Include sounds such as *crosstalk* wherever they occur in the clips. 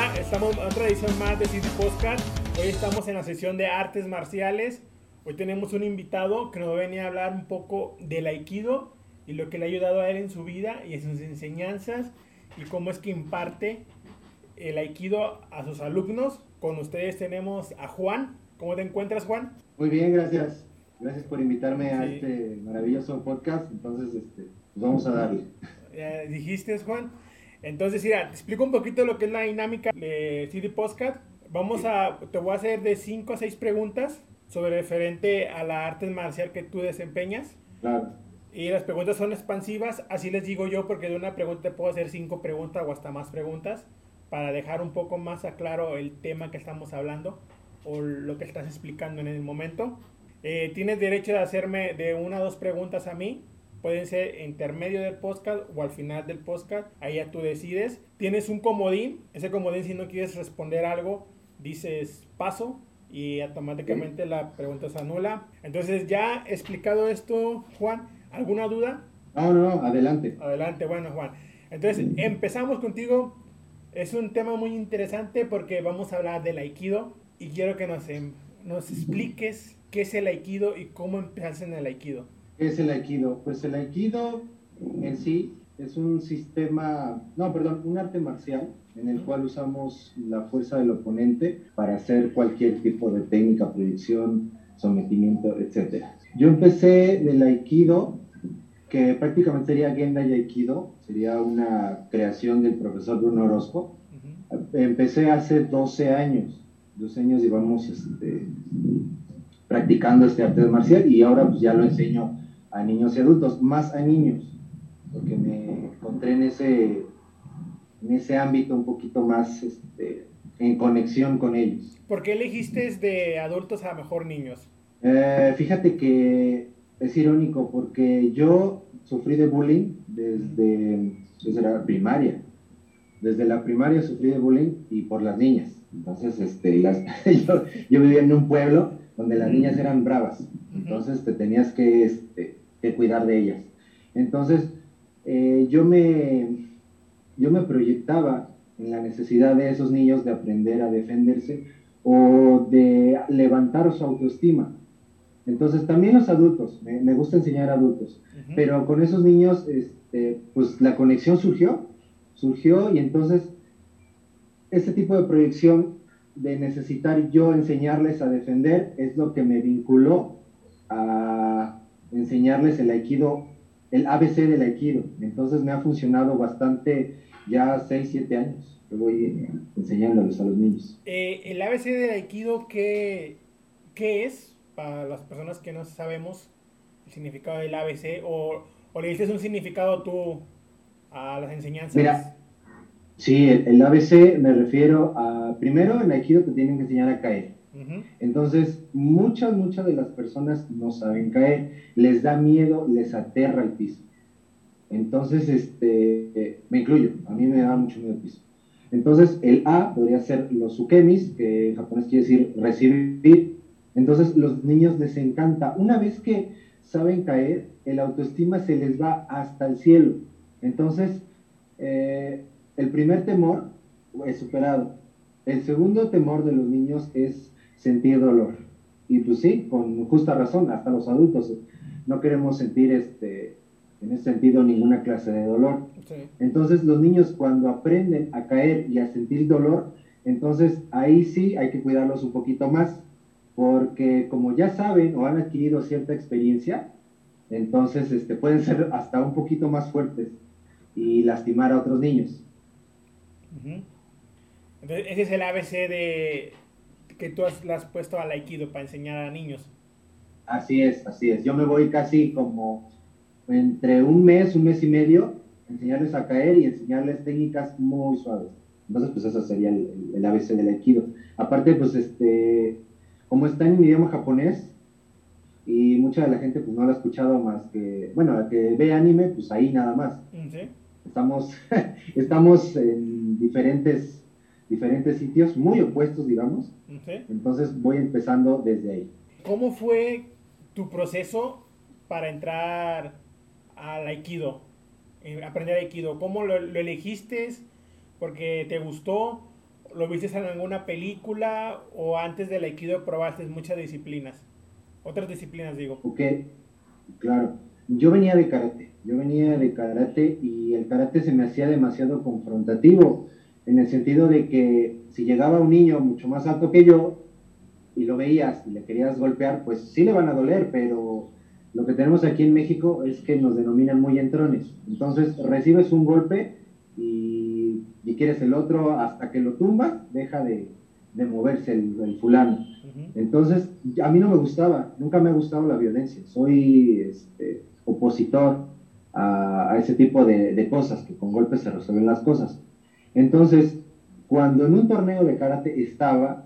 Hola, estamos en otra edición más de City Podcast. Hoy estamos en la sesión de artes marciales. Hoy tenemos un invitado que nos va a hablar un poco del aikido y lo que le ha ayudado a él en su vida y en sus enseñanzas y cómo es que imparte el aikido a sus alumnos. Con ustedes tenemos a Juan. ¿Cómo te encuentras, Juan? Muy bien, gracias. Gracias por invitarme a este maravilloso podcast. Entonces, este, pues vamos a darle. Eh, dijiste, Juan. Entonces, mira, te explico un poquito lo que es la dinámica de City Podcast. Vamos a, te voy a hacer de 5 a 6 preguntas sobre referente a la arte marcial que tú desempeñas. Claro. Y las preguntas son expansivas, así les digo yo, porque de una pregunta puedo hacer cinco preguntas o hasta más preguntas para dejar un poco más a claro el tema que estamos hablando o lo que estás explicando en el momento. Eh, tienes derecho de hacerme de una o dos preguntas a mí Pueden ser intermedio del podcast o al final del podcast. Ahí ya tú decides. Tienes un comodín. Ese comodín, si no quieres responder algo, dices paso y automáticamente la pregunta se anula. Entonces, ya explicado esto, Juan, ¿alguna duda? No, no, no, adelante. Adelante, bueno, Juan. Entonces, empezamos contigo. Es un tema muy interesante porque vamos a hablar del aikido y quiero que nos, em, nos expliques qué es el aikido y cómo empezaste en el aikido. ¿Qué es el aikido? Pues el aikido en sí es un sistema, no, perdón, un arte marcial en el cual usamos la fuerza del oponente para hacer cualquier tipo de técnica, proyección, sometimiento, etc. Yo empecé del aikido, que prácticamente sería Gendai Aikido, sería una creación del profesor Bruno Orozco. Empecé hace 12 años, 12 años llevamos este, practicando este arte marcial y ahora pues ya lo enseño a niños y adultos, más a niños, porque me encontré en ese, en ese ámbito un poquito más este, en conexión con ellos. ¿Por qué elegiste de adultos a mejor niños? Eh, fíjate que es irónico porque yo sufrí de bullying desde, desde la primaria. Desde la primaria sufrí de bullying y por las niñas. Entonces, este, las, *laughs* yo, yo, vivía en un pueblo donde las niñas eran bravas. Entonces te tenías que este, que cuidar de ellas. Entonces, eh, yo, me, yo me proyectaba en la necesidad de esos niños de aprender a defenderse o de levantar su autoestima. Entonces, también los adultos, me, gusta enseñar a adultos, pero con esos niños, este, pues la conexión surgió, surgió y entonces ese tipo de proyección de necesitar yo enseñarles a defender es lo que me vinculó a, enseñarles el aikido, el ABC del aikido. Entonces me ha funcionado bastante ya 6, 7 años que voy eh, enseñándoles a los niños. Eh, el ABC del aikido, ¿qué, ¿qué es para las personas que no sabemos el significado del ABC? ¿O, o le dices un significado tú a las enseñanzas? Mira, sí, el, el ABC me refiero a, primero en aikido te tienen que enseñar a caer. Entonces, muchas, muchas de las personas no saben caer, les da miedo, les aterra el piso. Entonces, este, me incluyo, a mí me da mucho miedo el piso. Entonces, el A podría ser los sukemis, que en japonés quiere decir recibir. Entonces, los niños les encanta. Una vez que saben caer, el autoestima se les va hasta el cielo. Entonces, eh, el primer temor es superado. El segundo temor de los niños es sentir dolor. Y pues sí, con justa razón, hasta los adultos no queremos sentir este, en ese sentido ninguna clase de dolor. Entonces los niños cuando aprenden a caer y a sentir dolor, entonces ahí sí hay que cuidarlos un poquito más, porque como ya saben o han adquirido cierta experiencia, entonces este, pueden ser hasta un poquito más fuertes y lastimar a otros niños. Entonces, ese es el ABC de, que tú has, has puesto al Aikido para enseñar a niños. Así es, así es. Yo me voy casi como entre un mes, un mes y medio, enseñarles a caer y enseñarles técnicas muy suaves. Entonces, pues eso sería el, el ABC del Aikido. Aparte, pues este, como está en idioma japonés, y mucha de la gente pues no lo ha escuchado más que, bueno, la que ve anime, pues ahí nada más. ¿Sí? Estamos, *laughs* estamos en diferentes diferentes sitios muy opuestos, digamos. Entonces voy empezando desde ahí. ¿Cómo fue tu proceso para entrar al Aikido? Eh, aprender Aikido. ¿Cómo lo, elegiste? ¿Porque te gustó? lo viste en alguna película o antes del Aikido probaste muchas disciplinas? Otras disciplinas, digo. Ok, claro. Yo venía de karate, yo venía de karate y el karate se me hacía demasiado confrontativo, en el sentido de que si llegaba un niño mucho más alto que yo y lo veías y le querías golpear, pues sí le van a doler, pero lo que tenemos aquí en México es que nos denominan muy entrones. Entonces recibes un golpe y, y quieres el otro hasta que lo tumbas, deja de, de moverse el, fulano. Entonces, a mí no me gustaba, nunca me ha gustado la violencia. Soy este, opositor a, a, ese tipo de, de, cosas, que con golpes se resuelven las cosas. Entonces, cuando en un torneo de karate estaba,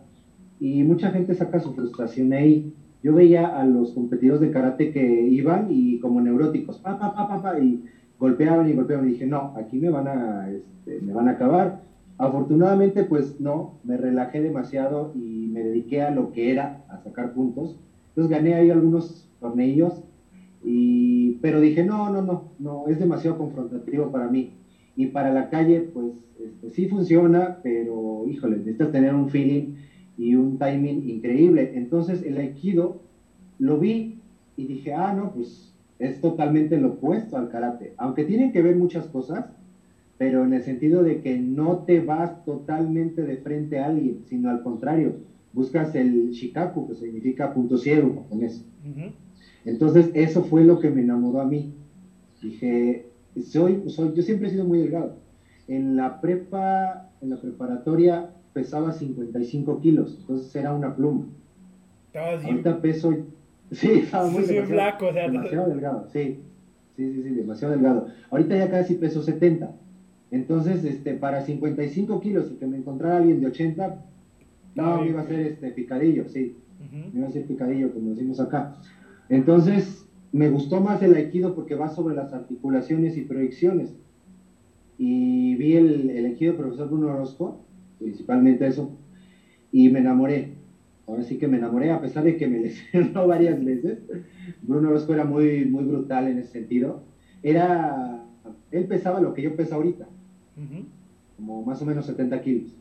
y mucha gente saca su frustración ahí, yo veía a los competidores de karate que iban y como neuróticos, pa, pa, pa, pa, y golpeaban y golpeaban. Y dije, no, aquí me van a, este, me van a acabar. Afortunadamente, pues no, me relajé demasiado y me dediqué a lo que era, a sacar puntos. Entonces gané ahí algunos tornillos, y, pero dije, no, no, no, no, es demasiado confrontativo para mí. Y para la calle, pues este, sí funciona, pero híjole, necesitas tener un feeling y un timing increíble. Entonces el aikido lo vi y dije, ah, no, pues es totalmente lo opuesto al karate. Aunque tienen que ver muchas cosas, pero en el sentido de que no te vas totalmente de frente a alguien, sino al contrario, buscas el shikaku, que significa punto ciego con eso. Entonces eso fue lo que me enamoró a mí. Dije, soy, soy, yo siempre he sido muy delgado. En la prepa, en la preparatoria, pesaba 55 kilos, entonces era una pluma. Ahorita peso, *laughs* sí, estaba muy sí, flaco, o sea, demasiado delgado, sí, sí, sí, sí, demasiado delgado. Ahorita ya casi peso 70, entonces, este, para 55 kilos y que me encontrara alguien de 80, no, me iba a ser este picadillo, sí, me iba a ser picadillo, como decimos acá. Entonces, me gustó más el aikido porque va sobre las articulaciones y proyecciones. Y vi el, el aikido profesor Bruno Orozco, principalmente eso, y me enamoré. Ahora sí que me enamoré, a pesar de que me *laughs* lesionó varias veces. Bruno Orozco era muy, muy brutal en ese sentido. Era, él pesaba lo que yo peso ahorita, como más o menos 70 kilos.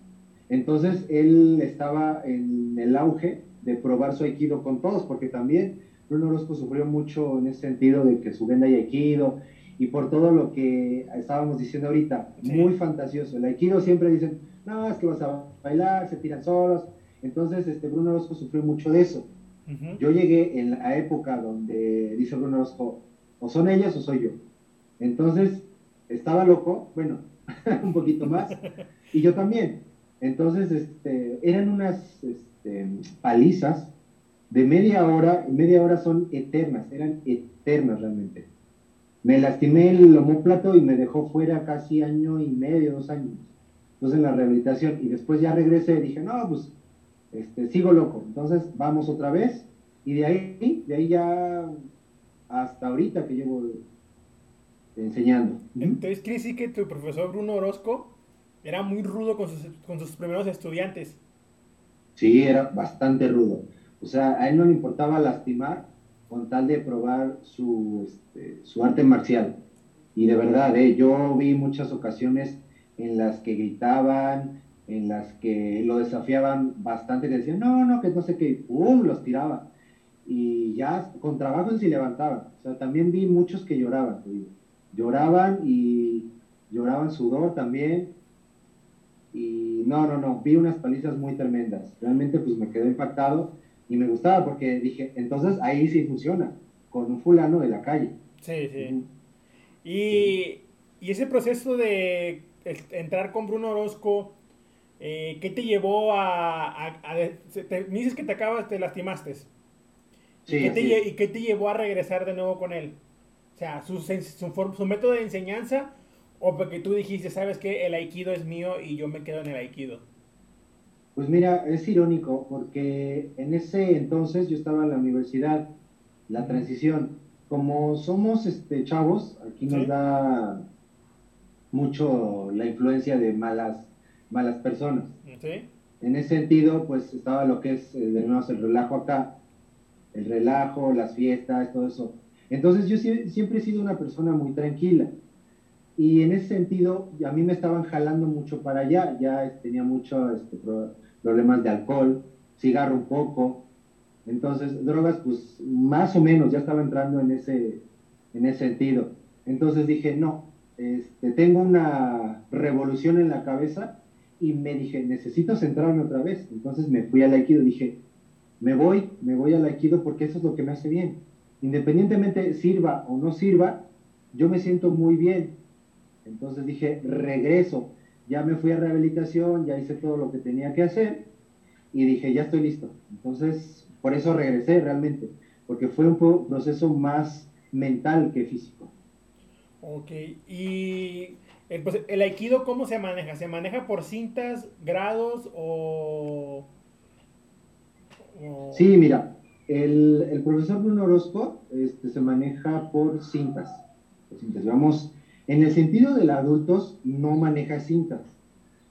Entonces él estaba en el auge de probar su aikido con todos, porque también Bruno Orozco sufrió mucho en ese sentido de que su venda y aikido, y por todo lo que estábamos diciendo ahorita, muy fantasioso. El aikido siempre dicen, no, es que vas a bailar, se tiran solos. Entonces, este, Bruno Orozco sufrió mucho de eso. Yo llegué en la época donde dice Bruno Orozco, o son ellas o soy yo. Entonces, estaba loco, bueno, *laughs* un poquito más, y yo también. Entonces, este, eran unas este, palizas de media hora, y media hora son eternas, eran eternas realmente. Me lastimé el homóplato y me dejó fuera casi año y medio, dos años entonces en la rehabilitación y después ya regresé y dije, no, pues este, sigo loco, entonces vamos otra vez y de ahí, de ahí ya hasta ahorita que llevo enseñando. Entonces quiere decir que tu profesor Bruno Orozco era muy rudo con sus, con sus primeros estudiantes. Sí, era bastante rudo. O sea, a él no le importaba lastimar con tal de probar su, este, su arte marcial. Y de verdad, eh, yo vi muchas ocasiones en las que gritaban, en las que lo desafiaban bastante, le decían, no, no, que no sé qué, ¡pum! los tiraba. Y ya con trabajo se levantaban. O sea, también vi muchos que lloraban, Lloraban y lloraban sudor también. Y no, no, no, vi unas palizas muy tremendas. Realmente pues me quedé impactado y me gustaba porque dije, entonces ahí sí funciona, con un fulano de la calle. Sí, sí. Y, y ese proceso de entrar con Bruno Orozco, eh, ¿qué te llevó a... me dices que te acabas, te lastimaste. Sí, ¿Y, qué te, ¿Y qué te llevó a regresar de nuevo con él? O sea, su, su, método de enseñanza o porque tú dijiste, sabes que el aikido es mío y yo me quedo en el aikido. Pues mira, es irónico porque en ese entonces yo estaba en la universidad, la transición. Como somos este, chavos, aquí nos da mucho la influencia de malas, malas personas. En ese sentido, pues estaba lo que es, eh, de nuevo, el relajo acá, el relajo, las fiestas, todo eso. Entonces yo siempre he sido una persona muy tranquila. Y en ese sentido, a mí me estaban jalando mucho para allá, ya tenía muchos este, problemas de alcohol, cigarro un poco, entonces drogas pues más o menos ya estaba entrando en ese, en ese sentido. Entonces dije, no, este, tengo una revolución en la cabeza y me dije, necesito centrarme otra vez. Entonces me fui al Aikido, dije, me voy, me voy al Aikido porque eso es lo que me hace bien. Independientemente sirva o no sirva, yo me siento muy bien. Entonces dije, regreso. Ya me fui a rehabilitación, ya hice todo lo que tenía que hacer y dije, ya estoy listo. Entonces, por eso regresé realmente, porque fue un proceso más mental que físico. Ok, y el, pues, el aikido, ¿cómo se maneja? ¿Se maneja por cintas, grados o...? Sí, mira, el, el, profesor Bruno Orozco este, se maneja por cintas, por cintas. Vamos, en el sentido de los adultos, no maneja cintas.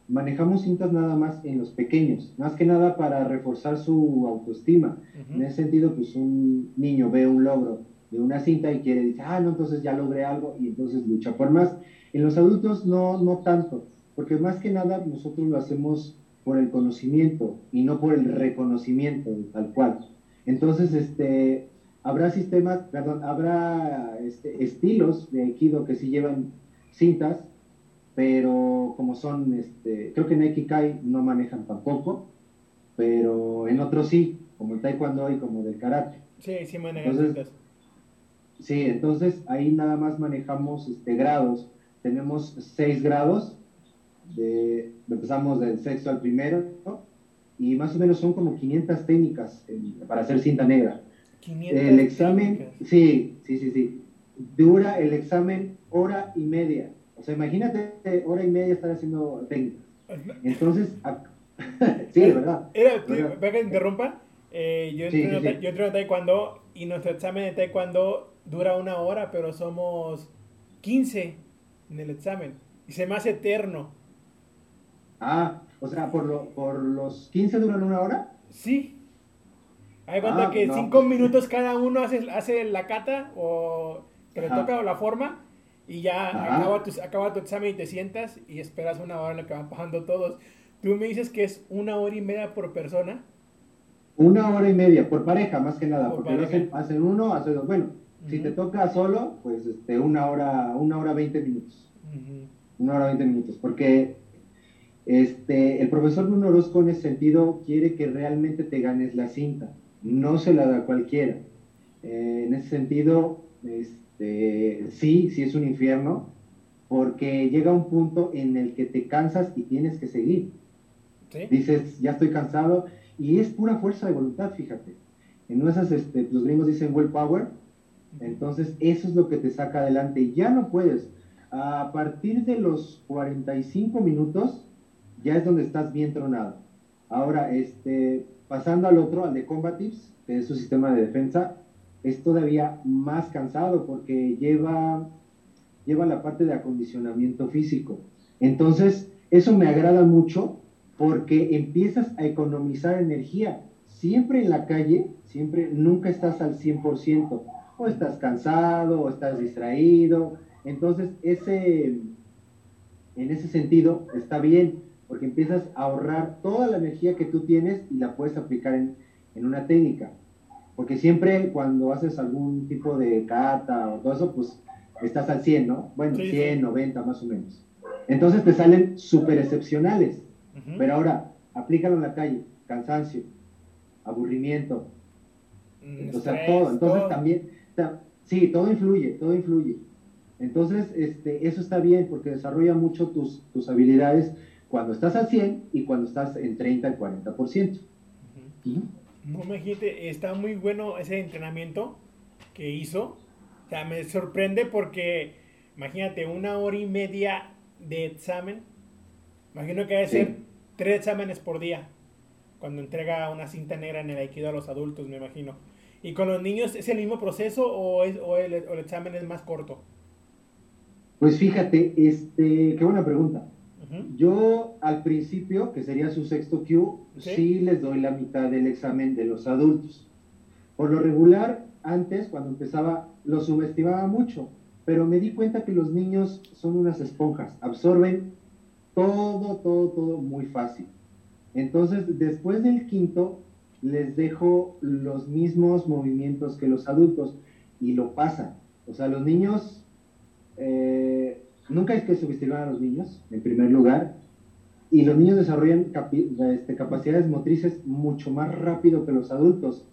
Manejamos cintas nada más en los pequeños, más que nada para reforzar su autoestima. En ese sentido, pues un niño ve un logro de una cinta y quiere decir, ah, no, entonces ya logré algo y entonces lucha por más. En los adultos no, no tanto, porque más que nada nosotros lo hacemos por el conocimiento y no por el reconocimiento tal cual. Entonces, este, habrá sistemas, perdón, habrá este, estilos de Aikido que sí llevan cintas, pero como son, este, creo que en Aikikai no manejan tampoco, pero en otros sí, como el Taekwondo y como del Karate. Sí, sí manejan cintas. Sí, entonces ahí nada más manejamos este, grados. Tenemos seis grados, de, empezamos del sexto al primero, y más o menos son como 500 técnicas para hacer cinta negra. 500 el examen, sí, sí, sí, sí. Dura el examen hora y media. O sea, imagínate hora y media estar haciendo técnicas. Entonces, *laughs* sí, de verdad. Era, que interrumpa. Eh, yo, entreno, sí, yo entreno taekwondo y nuestro examen de taekwondo dura una hora, pero somos 15 en el examen. Y se me hace eterno. Ah, o sea, ¿por, lo, por los 15 duran una hora? Sí. Hay cuenta ah, que 5 pues. minutos cada uno hace, hace la cata o que le toca la forma y ya acaba tu, acaba tu, examen y te sientas y esperas una hora en la que van pasando todos. Tú me dices que es una hora y media por persona. Una hora y media, por pareja más que nada, porque hacen, hacen, uno, hacen dos. Bueno, si te toca solo, pues este, una hora, una hora veinte minutos. Una hora veinte minutos, porque este, el profesor Bruno Orozco en ese sentido quiere que realmente te ganes la cinta, no se la da cualquiera. Eh, en ese sentido, este, sí, sí es un infierno, porque llega un punto en el que te cansas y tienes que seguir. Dices, ya estoy cansado, y es pura fuerza de voluntad, fíjate. En esas, este, los gringos dicen willpower, entonces eso es lo que te saca adelante y ya no puedes. A partir de los 45 minutos, ya es donde estás bien tronado. Ahora, este, pasando al otro, al de Combatives, que es su sistema de defensa, es todavía más cansado porque lleva, lleva la parte de acondicionamiento físico. Entonces, eso me agrada mucho porque empiezas a economizar energía. Siempre en la calle, siempre, nunca estás al 100%. O estás cansado, o estás distraído. Entonces, ese, en ese sentido, está bien porque empiezas a ahorrar toda la energía que tú tienes y la puedes aplicar en, una técnica. Porque siempre cuando haces algún tipo de cata o todo eso, pues estás al 100, ¿no? Bueno, 100, 90 más o menos. Entonces te salen súper excepcionales. Pero ahora, aplícalo en la calle. Cansancio, aburrimiento. Mm, o sea, todo. Entonces también, sí, todo influye, todo influye. Entonces, este, eso está bien porque desarrolla mucho tus, tus habilidades cuando estás al 100 y cuando estás en 30 al 40%. No me dijiste, está muy bueno ese entrenamiento que hizo. O sea, me sorprende porque, imagínate, una hora y media de examen. Imagino que debe ser tres exámenes por día. Cuando entrega una cinta negra en el Aikido a los adultos, me imagino. ¿Y con los niños es el mismo proceso o, es, o, el, o el examen es más corto? Pues fíjate, este, qué buena pregunta. Yo al principio, que sería su sexto Q, ¿Sí? les doy la mitad del examen de los adultos. Por lo regular, antes, cuando empezaba, lo subestimaba mucho. pero me di cuenta que los niños son unas esponjas, absorben todo, todo, todo muy fácil. Entonces, después del quinto, les dejo los mismos movimientos que los adultos y lo pasan. O sea, los niños, eh, nunca hay que subestimar a los niños, en primer lugar, y los niños desarrollan este, capacidades motrices mucho más rápido que los adultos.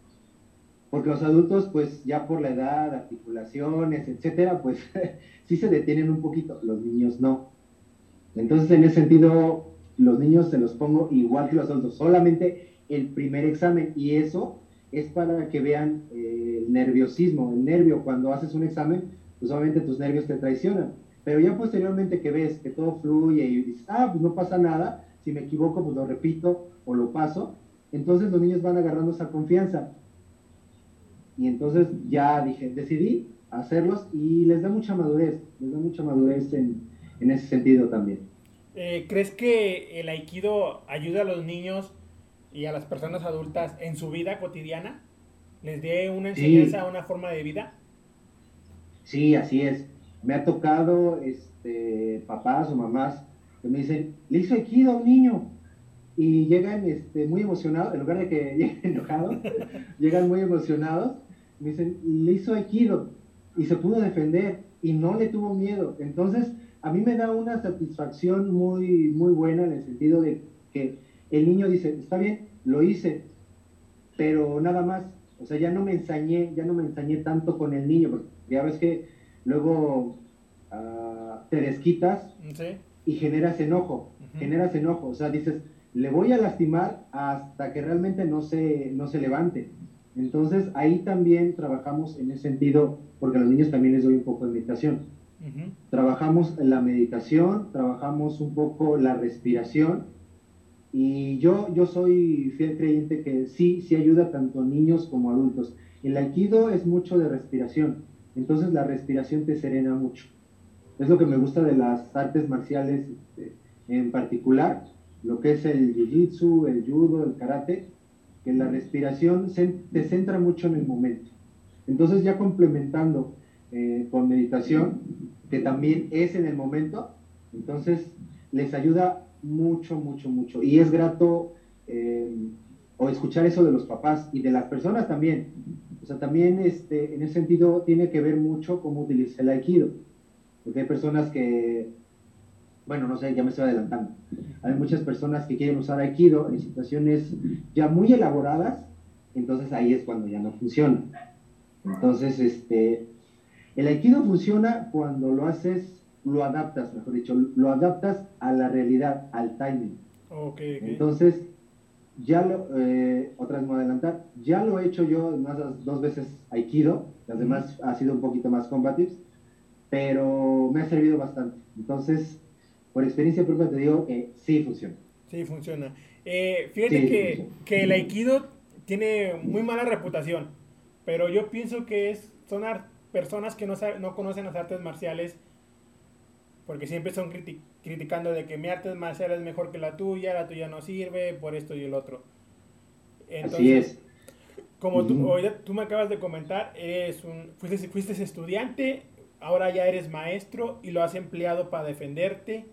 Porque los adultos, pues ya por la edad, articulaciones, etcétera, pues *laughs* sí se detienen un poquito, los niños no. Entonces, en ese sentido, los niños se los pongo igual que los adultos, solamente el primer examen, y eso es para que vean eh, el nerviosismo, el nervio, cuando haces un examen, pues obviamente tus nervios te traicionan, pero ya posteriormente que ves que todo fluye y dices, ah, pues no pasa nada, si me equivoco, pues lo repito o lo paso, entonces los niños van agarrando esa confianza. Y entonces ya dije, decidí hacerlos y les da mucha madurez, les da mucha madurez en, en ese sentido también. Eh, ¿Crees que el aikido ayuda a los niños y a las personas adultas en su vida cotidiana? ¿Les dé una enseñanza, una forma de vida? Sí, así es. Me ha tocado este, papás o mamás que me dicen, le hizo aikido a un niño. Y llegan este, muy emocionados, en lugar de que *laughs* lleguen enojados, *laughs* llegan muy emocionados. Me dicen, le hizo aikido y se pudo defender y no le tuvo miedo. Entonces, a mí me da una satisfacción muy, muy buena en el sentido de que el niño dice, está bien, lo hice, pero nada más, o sea, ya no me ensañé, ya no me ensañé tanto con el niño, porque ya ves que luego ah, te desquitas y generas enojo, generas enojo, o sea, dices, le voy a lastimar hasta que realmente no se, no se levante. Entonces ahí también trabajamos en ese sentido, porque a los niños también les doy un poco de meditación. Trabajamos la meditación, trabajamos un poco la respiración, y yo, yo soy fiel creyente que sí, sí ayuda tanto a niños como a adultos. El aikido es mucho de respiración, entonces la respiración te serena mucho. Es lo que me gusta de las artes marciales este, en particular, lo que es el jiu-jitsu, el judo, el karate, que la respiración se, te centra mucho en el momento. Entonces ya complementando eh, con meditación, que también es en el momento, entonces les ayuda mucho, mucho, mucho. Y es grato eh, o escuchar eso de los papás y de las personas también. O sea, también este, en ese sentido tiene que ver mucho cómo utiliza el aikido. Porque hay personas que, bueno, no sé, ya me estoy adelantando. Hay muchas personas que quieren usar aikido en situaciones ya muy elaboradas, entonces ahí es cuando ya no funciona. Entonces, este, el aikido funciona cuando lo haces lo adaptas, mejor dicho, lo adaptas a la realidad, al timing. Entonces, ya lo, eh, otra vez me voy a adelantar, ya lo he hecho yo más dos veces Aikido, las demás ha sido un poquito más combatives, pero me ha servido bastante. Entonces, por experiencia propia te digo que sí funciona. Sí funciona. Eh, fíjate que, que, el Aikido tiene muy mala reputación, pero yo pienso que es, son personas que no, no conocen las artes marciales porque siempre son criticando de que mi arte marcial es mejor que la tuya, la tuya no sirve, por esto y el otro. Entonces, Así es. Como tú, tú me acabas de comentar, eres un, fuiste, fuiste estudiante, ahora ya eres maestro y lo has empleado para defenderte.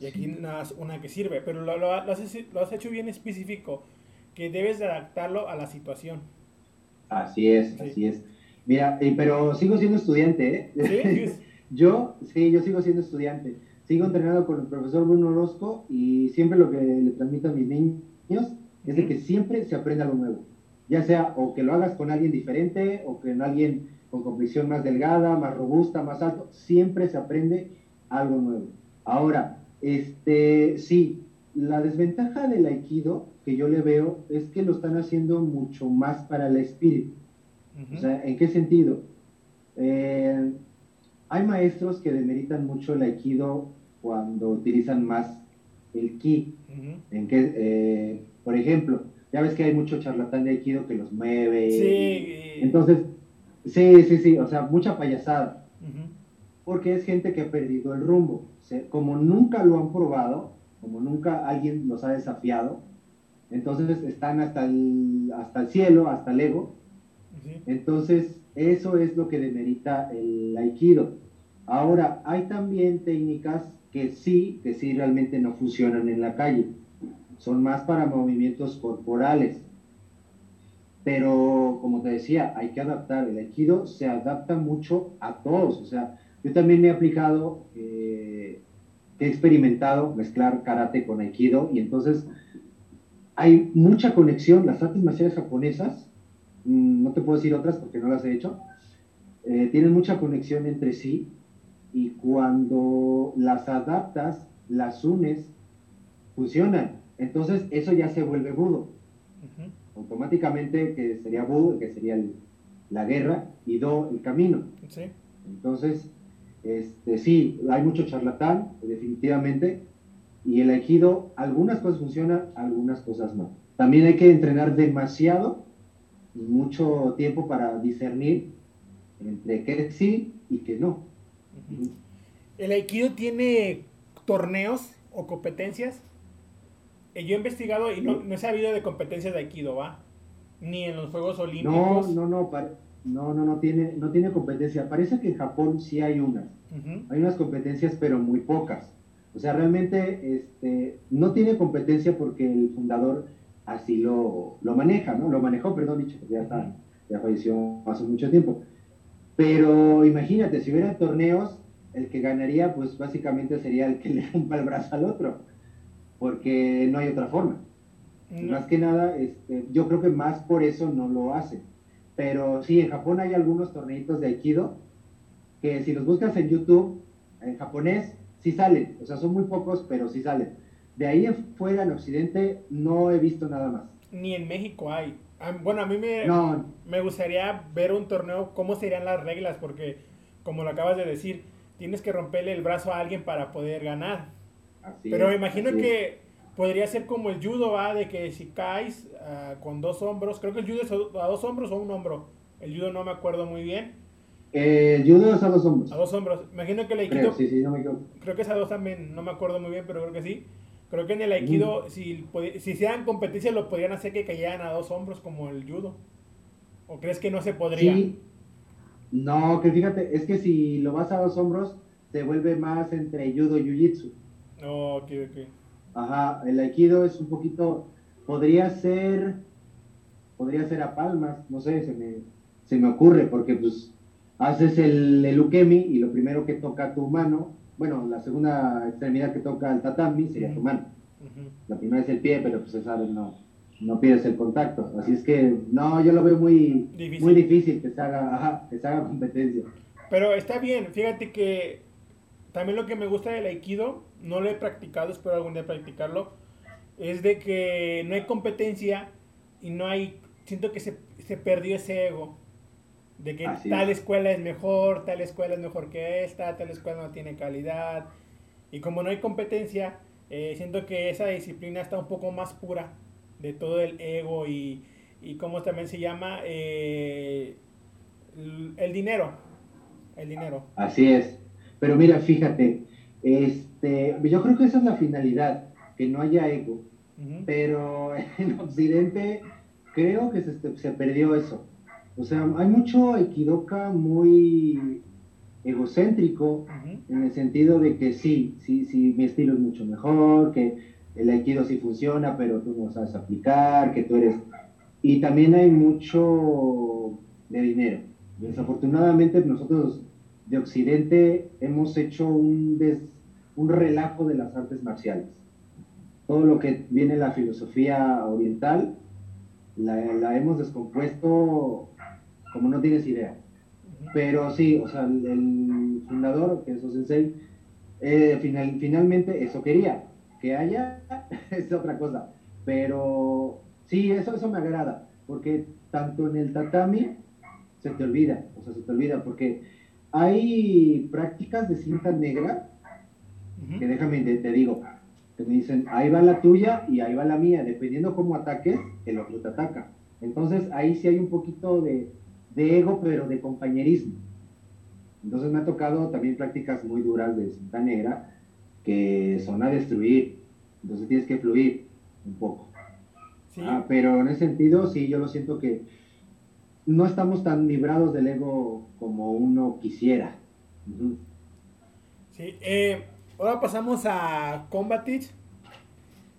Y aquí una, una que sirve, pero lo, lo, has, hecho bien específico, que debes adaptarlo a la situación. Así es, así es. Mira, pero sigo siendo estudiante, ¿eh? ¿Sí? *laughs* Yo, sí, yo sigo siendo estudiante. Sigo entrenando con el profesor Bruno Orozco y siempre lo que le transmito a mis niños es de que siempre se aprende algo nuevo. Ya sea o que lo hagas con alguien diferente o con alguien con complexión más delgada, más robusta, más alto, siempre se aprende algo nuevo. Ahora, este, sí, la desventaja del aikido que yo le veo es que lo están haciendo mucho más para el espíritu. O sea, ¿en qué sentido? Eh, hay maestros que demeritan mucho el aikido cuando utilizan más el ki. en que, eh, por ejemplo, ya ves que hay mucho charlatán de aikido que los mueve. Sí. Entonces, sí, sí, sí, o sea, mucha payasada. Porque es gente que ha perdido el rumbo. como nunca lo han probado, como nunca alguien los ha desafiado, entonces están hasta el, hasta el cielo, hasta el ego. Entonces, eso es lo que demerita el aikido. Ahora, hay también técnicas que sí, que sí realmente no funcionan en la calle. Son más para movimientos corporales. Pero, como te decía, hay que adaptar. El aikido se adapta mucho a todos. O sea, yo también he aplicado, eh, he experimentado mezclar karate con aikido y entonces hay mucha conexión. Las artes marciales japonesas, no te puedo decir otras porque no las he hecho, eh, tienen mucha conexión entre sí y cuando las adaptas, las unes, funcionan. Entonces eso ya se vuelve budo. Automáticamente que sería budo, que sería la guerra, y do, el camino. Entonces, este, sí, hay mucho charlatán, definitivamente, y el aikido, algunas cosas funcionan, algunas cosas no. También hay que entrenar demasiado, mucho tiempo para discernir entre que sí y que no. ¿El Aikido tiene torneos o competencias? Eh, yo he investigado y no, he sabido de competencias de Aikido, ¿va? Ni en los Juegos Olímpicos. No, no, no, no, no, no tiene, no tiene competencia. Parece que en Japón sí hay unas. Hay unas competencias, pero muy pocas. O sea, realmente este, no tiene competencia porque el fundador así lo, lo maneja, ¿no? Lo manejó, perdón, dicho, porque ya, está, ya falleció hace mucho tiempo. Pero imagínate, si hubiera torneos, el que ganaría, pues básicamente sería el que *laughs* le rompa el brazo al otro, porque no hay otra forma. Más que nada, este, yo creo que más por eso no lo hacen. Pero sí, en Japón hay algunos torneitos de Aikido que si los buscas en YouTube, en japonés, sí salen. O sea, son muy pocos, pero sí salen. De ahí en fuera, en Occidente, no he visto nada más. Ni en México hay. Bueno, a mí me, me gustaría ver un torneo, cómo serían las reglas, porque como lo acabas de decir, tienes que romperle el brazo a alguien para poder ganar. Pero me imagino que podría ser como el judo, ¿va? De que si caes ah, con dos hombros, creo que el judo es a dos hombros o un hombro. El judo no me acuerdo muy bien. Eh, el judo es a dos hombros. A dos hombros. Imagino que el aikido... Creo, que es a dos también, no me acuerdo muy bien, pero creo que sí. Creo que en el aikido, mm. si, si se dan competencias, lo podrían hacer que cayeran a dos hombros como el judo. ¿O crees que no se podría? Sí. No, que fíjate, es que si lo vas a dos hombros, se vuelve más entre judo y jiu-jitsu. Oh, ok, ok. Ajá, el aikido es un poquito, podría ser, podría ser a palmas, no sé, se me, se me ocurre, porque pues haces el, el ukemi y lo primero que toca tu mano bueno, la segunda extremidad que toca el tatami sería tu mano. La primera es el pie, pero pues se sabe, no, no pierdes el contacto. Así es que, no, yo lo veo muy difícil, muy difícil que, se haga, que se haga competencia. Pero está bien, fíjate que también lo que me gusta del aikido, no lo he practicado, espero algún día practicarlo, es de que no hay competencia y no hay, siento que se, se perdió ese ego de que tal escuela es mejor, tal escuela es mejor que esta, tal escuela no tiene calidad. Y como no hay competencia, eh, siento que esa disciplina está un poco más pura de todo el ego y, y como también se llama, eh, el, dinero. El dinero. Así es. Pero mira, fíjate, este, yo creo que esa es la finalidad, que no haya ego. Pero *laughs* en Occidente creo que se, se perdió eso o sea, hay mucho equidoca muy egocéntrico en el sentido de que sí, sí, sí, mi estilo es mucho mejor, que el aikido sí funciona, pero tú no sabes aplicar, que tú eres... Y también hay mucho de dinero. Desafortunadamente nosotros de Occidente hemos hecho un, un relajo de las artes marciales. Todo lo que viene la filosofía oriental la, la hemos descompuesto como no tienes idea. Pero sí, o sea, el, fundador, que es Sensei, eh, final, finalmente eso quería. Que haya *laughs* es otra cosa. Pero sí, eso, eso me agrada. Porque tanto en el tatami se te olvida. O sea, se te olvida. Porque hay prácticas de cinta negra que déjame, te, digo, que me dicen, ahí va la tuya y ahí va la mía. Dependiendo cómo ataques, el otro te ataca. Entonces ahí sí hay un poquito de, de ego, pero de compañerismo. Entonces me ha tocado también prácticas muy duras de cinta negra que son a destruir. Entonces tienes que fluir un poco. Ah, pero en ese sentido, sí, yo lo siento que no estamos tan librados del ego como uno quisiera. Sí, eh, ahora pasamos a Combatich.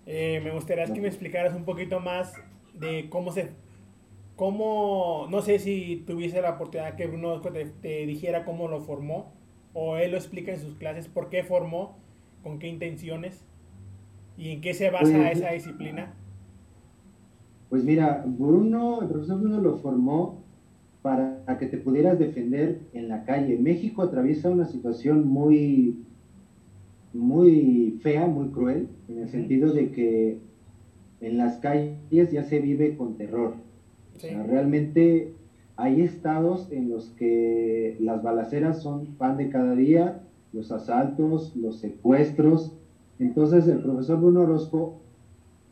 Eh, me gustaría que me explicaras un poquito más de cómo se cómo, no sé si tuviese la oportunidad que Bruno te, dijera cómo lo formó, o él lo explica en sus clases, por qué formó, con qué intenciones, y en qué se basa pues, esa disciplina. Pues mira, Bruno, el profesor Bruno lo formó para que te pudieras defender en la calle. México atraviesa una situación muy, muy fea, muy cruel, en el sentido de que en las calles ya se vive con terror realmente hay estados en los que las balaceras son pan de cada día, los asaltos, los secuestros. Entonces el profesor Bruno Orozco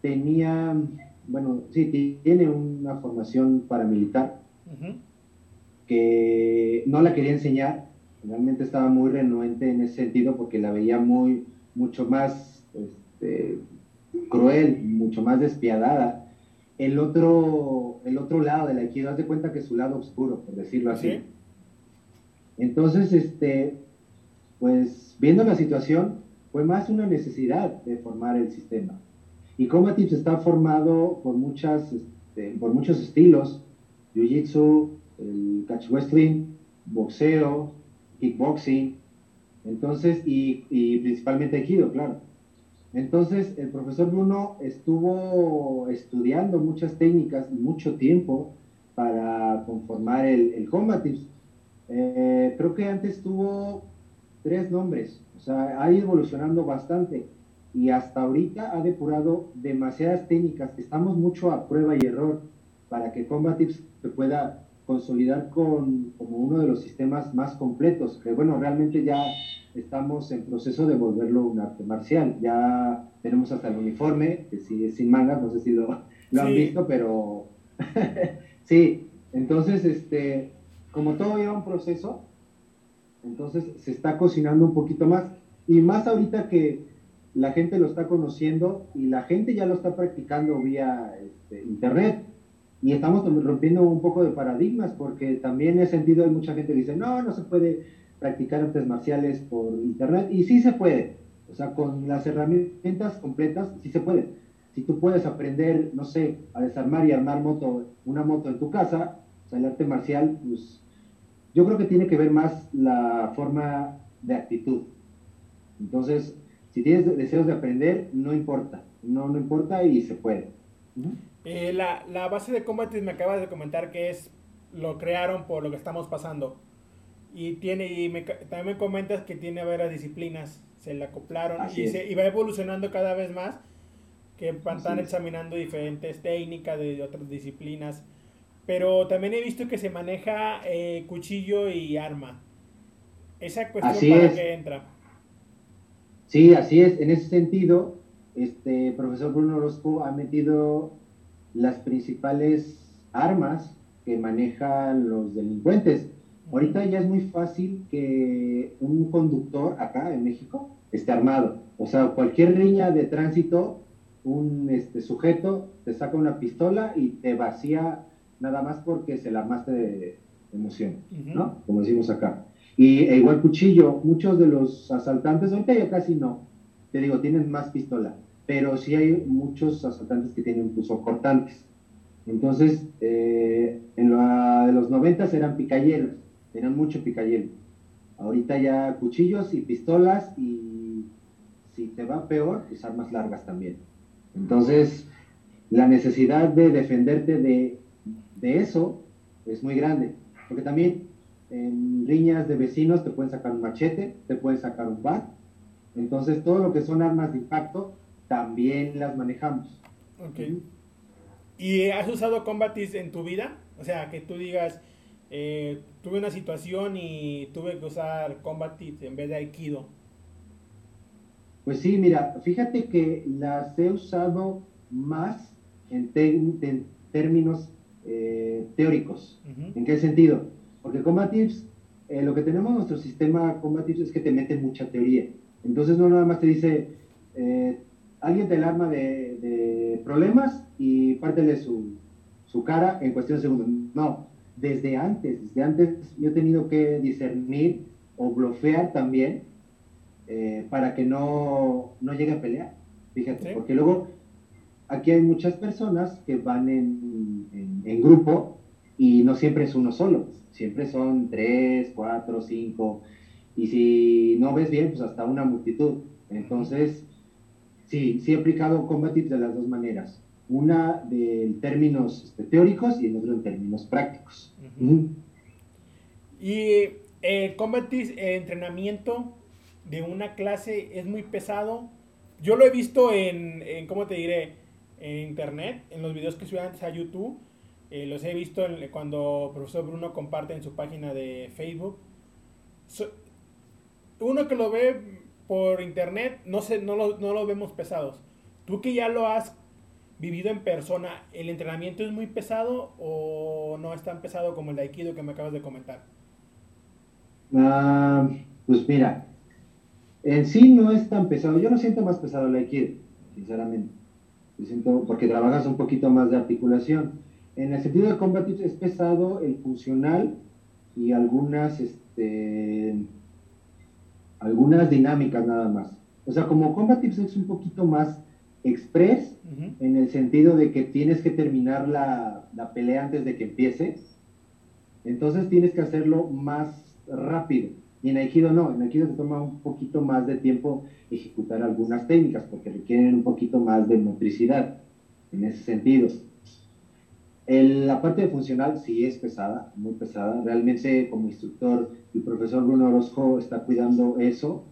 tenía, bueno, sí, tiene una formación paramilitar que no la quería enseñar, realmente estaba muy renuente en ese sentido porque la veía muy, mucho más este, cruel, mucho más despiadada el otro, el otro lado de la equidad, de cuenta que es su lado oscuro, por decirlo así. Entonces, este, pues viendo la situación, fue más una necesidad de formar el sistema. Y Comatips está formado por, muchas, este, por muchos estilos, Jiu-Jitsu, el catch wrestling, boxeo, kickboxing, entonces, y, y principalmente Aikido, claro. Entonces, el profesor Bruno estuvo estudiando muchas técnicas mucho tiempo para conformar el, el Combatives. Eh, creo que antes tuvo tres nombres, o sea, ha ido evolucionando bastante y hasta ahorita ha depurado demasiadas técnicas. Estamos mucho a prueba y error para que Combatives se pueda consolidar con, como uno de los sistemas más completos, que bueno, realmente ya estamos en proceso de volverlo un arte marcial. Ya tenemos hasta el uniforme, que sí es sin mangas, no sé si lo, lo han visto, pero *laughs* sí, entonces, este, como todo lleva un proceso, entonces se está cocinando un poquito más. Y más ahorita que la gente lo está conociendo y la gente ya lo está practicando vía este, internet. Y estamos rompiendo un poco de paradigmas, porque también he sentido, hay mucha gente que dice, no, no se puede practicar artes marciales por internet y sí se puede, o sea, con las herramientas completas sí se puede. Si tú puedes aprender, no sé, a desarmar y armar moto, una moto en tu casa, o sea, el arte marcial, pues yo creo que tiene que ver más la forma de actitud. Entonces, si tienes deseos de aprender, no importa, no, no importa y se puede. Eh, la, la, base de combate me acabas de comentar que es lo crearon por lo que estamos pasando. Y tiene y me, también me comentas que tiene varias disciplinas, se le acoplaron y, se, y va evolucionando cada vez más, que están examinando diferentes técnicas de, otras disciplinas. Pero también he visto que se maneja eh, cuchillo y arma. Esa cuestión para qué entra. Sí, así es. En ese sentido, este profesor Bruno Orozco ha metido las principales armas que manejan los delincuentes Ahorita ya es muy fácil que un conductor acá en México esté armado. O sea, cualquier riña de tránsito, un este, sujeto te saca una pistola y te vacía nada más porque se la armaste de emoción, ¿no? Como decimos acá. Y e igual cuchillo, muchos de los asaltantes, ahorita ya casi no, te digo, tienen más pistola, pero sí hay muchos asaltantes que tienen puso cortantes. Entonces, eh, en la de los noventas eran picalleros tenían mucho picayelo. Ahorita ya cuchillos y pistolas y si te va peor, pues armas largas también. Entonces, la necesidad de defenderte de, eso es muy grande. Porque también en riñas de vecinos te pueden sacar un machete, te pueden sacar un bat. Entonces, todo lo que son armas de impacto también las manejamos. Ok. ¿Y has usado combatis en tu vida? O sea, que tú digas, eh, tuve una situación y tuve que usar Combat en vez de Aikido. Pues sí, mira, fíjate que las he usado más en, términos eh, teóricos. ¿En qué sentido? Porque Combat eh, lo que tenemos en nuestro sistema Combat es que te mete mucha teoría. Entonces no nada más te dice, alguien te alarma de, de, problemas y pártele su, su cara en cuestión de segundos. No, desde antes, desde antes yo he tenido que discernir o bloquear también eh, para que no, no llegue a pelear. Fíjate, porque luego aquí hay muchas personas que van en, en, grupo y no siempre es uno solo, siempre son tres, cuatro, cinco, y si no ves bien, pues hasta una multitud. Entonces, sí, sí he aplicado Combat Tips de las dos maneras. Una de términos este, teóricos y el otro en términos prácticos. Y el Combat Tips, entrenamiento de una clase es muy pesado. Yo lo he visto en, en ¿cómo te diré? En internet, en los videos que subí antes a YouTube. Eh, los he visto cuando el profesor Bruno comparte en su página de Facebook. uno que lo ve por internet, no, sé, no, lo, no lo vemos pesados. Tú que ya lo has vivido en persona, ¿el entrenamiento es muy pesado o no es tan pesado como el de Aikido que me acabas de comentar? Ah, pues mira, en sí no es tan pesado. Yo lo siento más pesado el Aikido, sinceramente. porque trabajas un poquito más de articulación. En el sentido de combat es pesado el funcional y algunas, este, algunas dinámicas nada más. O sea, como combat es un poquito más express en el sentido de que tienes que terminar la, la pelea antes de que empiece. Entonces tienes que hacerlo más rápido. Y en Aikido no, en Aikido te toma un poquito más de tiempo ejecutar algunas técnicas porque requieren un poquito más de motricidad en ese sentido. la parte de funcional sí es pesada, muy pesada. Realmente como instructor, el profesor Bruno Orozco está cuidando eso,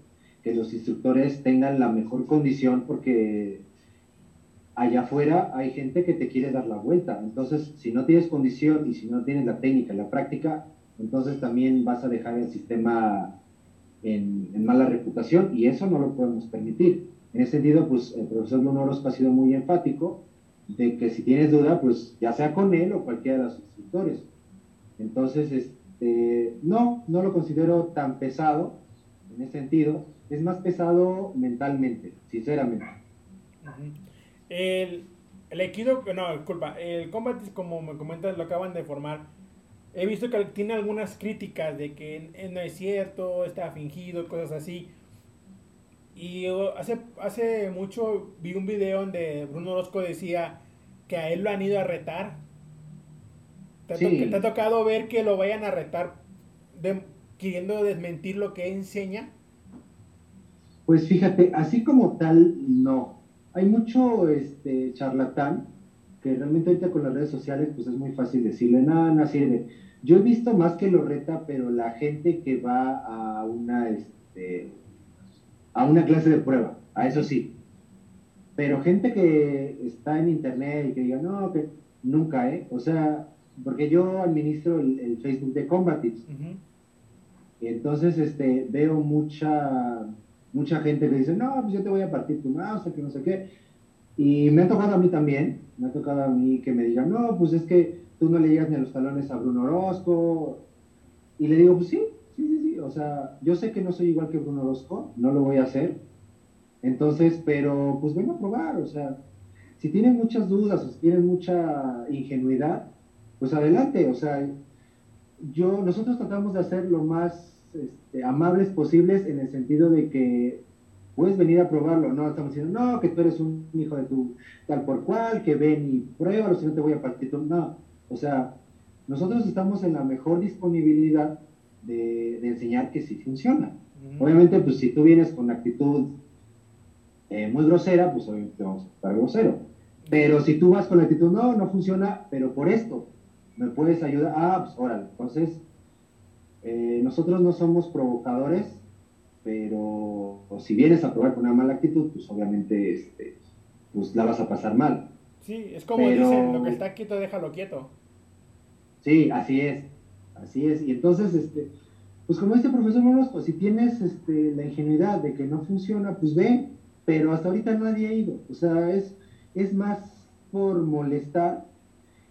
que los instructores tengan la mejor condición porque allá afuera hay gente que te quiere dar la vuelta. Entonces, si no tienes condición y si no tienes la técnica, la práctica, entonces también vas a dejar el sistema en, mala reputación y eso no lo podemos permitir. En ese sentido, pues el profesor Orozco ha sido muy enfático de que si tienes duda, pues ya sea con él o cualquiera de los instructores. Entonces, este, no, no lo considero tan pesado en ese sentido. Es más pesado mentalmente, sinceramente. El, el Aikido, no, disculpa, el Combat, como me comentas, lo acaban de formar he visto que tiene algunas críticas de que no es cierto, está fingido, cosas así. Y hace, hace mucho vi un video donde Bruno Orozco decía que a él lo han ido a retar. ¿Te, ha tocado ver que lo vayan a retar queriendo desmentir lo que enseña? Pues fíjate, así como tal, no. Hay mucho este, charlatán que realmente ahorita con las redes sociales pues es muy fácil decirle, nada, nada sirve. Yo he visto más que lo reta, pero la gente que va a una, este, a una clase de prueba, a eso sí. Pero gente que está en internet y que diga, no, que nunca, ¿eh? O sea, porque yo administro el, Facebook de Combatives. Entonces este, veo mucha, mucha gente que dice, no, pues yo te voy a partir tu mouse, que no sé qué. Y me ha tocado a mí también, me ha tocado a mí que me digan, no, pues es que tú no le llegas ni a los talones a Bruno Orozco. Y le digo, pues sí, sí, sí, sí. O sea, yo sé que no soy igual que Bruno Orozco, no lo voy a hacer. Entonces, pero pues vengo a probar, o sea, si tienen muchas dudas o si tienen mucha ingenuidad, pues adelante, o sea, yo, nosotros tratamos de hacer lo más este, amables posibles en el sentido de que puedes venir a probarlo, no estamos diciendo, no, que tú eres un hijo de tu tal por cual, que ven y pruébalo, si no te voy a partir, no, o sea, nosotros estamos en la mejor disponibilidad de, enseñar que sí funciona. Obviamente, pues si tú vienes con actitud eh, muy grosera, pues obviamente vamos a estar grosero. Pero si tú vas con la actitud, no, no funciona, pero por esto, ¿me puedes ayudar? Ah, pues órale. Entonces, eh, nosotros no somos provocadores, pero si vienes a probar con una mala actitud, pues obviamente este, pues la vas a pasar mal. Sí, es como dicen, lo que está quieto, déjalo quieto. Sí, así es, así es. Y entonces, este, pues como este profesor pues si tienes este, la ingenuidad de que no funciona, pues ve, pero hasta ahorita nadie ha ido. O sea, es, es más por molestar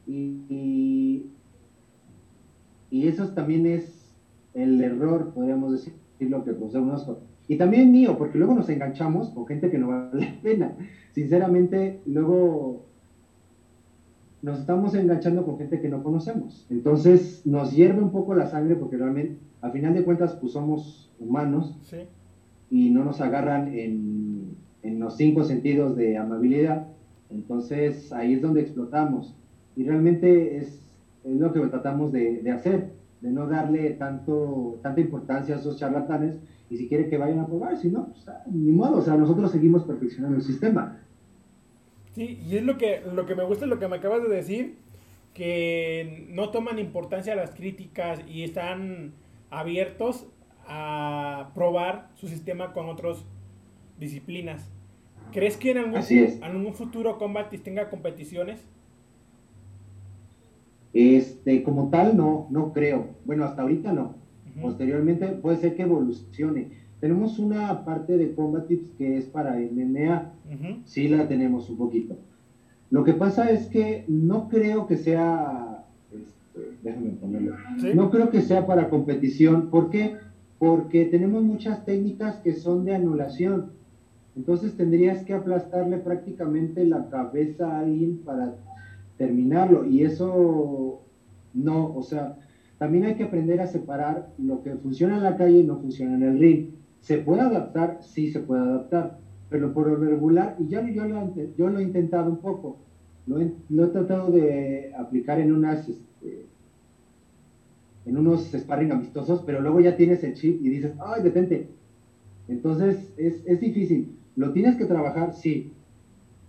y, y, eso también es el error, podríamos decir, lo que profesor Monosco. Y también mío, porque luego nos enganchamos con gente que no vale la pena. Sinceramente, luego nos estamos enganchando con gente que no conocemos. Entonces nos hierve un poco la sangre porque realmente, a final de cuentas, pues somos humanos. y no nos agarran en, en los cinco sentidos de amabilidad, entonces ahí es donde explotamos. Y realmente es, es lo que tratamos de, de, hacer, de no darle tanto, tanta importancia a esos charlatanes y si quiere que vayan a probar, si no, pues ah, ni modo, o sea, nosotros seguimos perfeccionando el sistema. Sí, y es lo que, lo que me gusta, lo que me acabas de decir, que no toman importancia a las críticas y están abiertos a probar su sistema con otras disciplinas. ¿Crees que en algún, en algún futuro Combatis tenga competiciones? Este, como tal, no, no creo. Bueno, hasta ahorita no. Posteriormente puede ser que evolucione. Tenemos una parte de Combatives que es para MMA. Sí la tenemos un poquito. Lo que pasa es que no creo que sea, este, déjame ponerlo, no creo que sea para competición. ¿Por qué? Porque tenemos muchas técnicas que son de anulación. Entonces tendrías que aplastarle prácticamente la cabeza a alguien para terminarlo. Y eso no, o sea, también hay que aprender a separar lo que funciona en la calle y no funciona en el ring. ¿Se puede adaptar? Sí, se puede adaptar. Pero por lo regular, y ya yo lo, yo lo he intentado un poco, lo he, he tratado de aplicar en unas este, en unos sparring amistosos, pero luego ya tienes el chip y dices, ay, detente. Entonces es, es difícil. ¿Lo tienes que trabajar? Sí.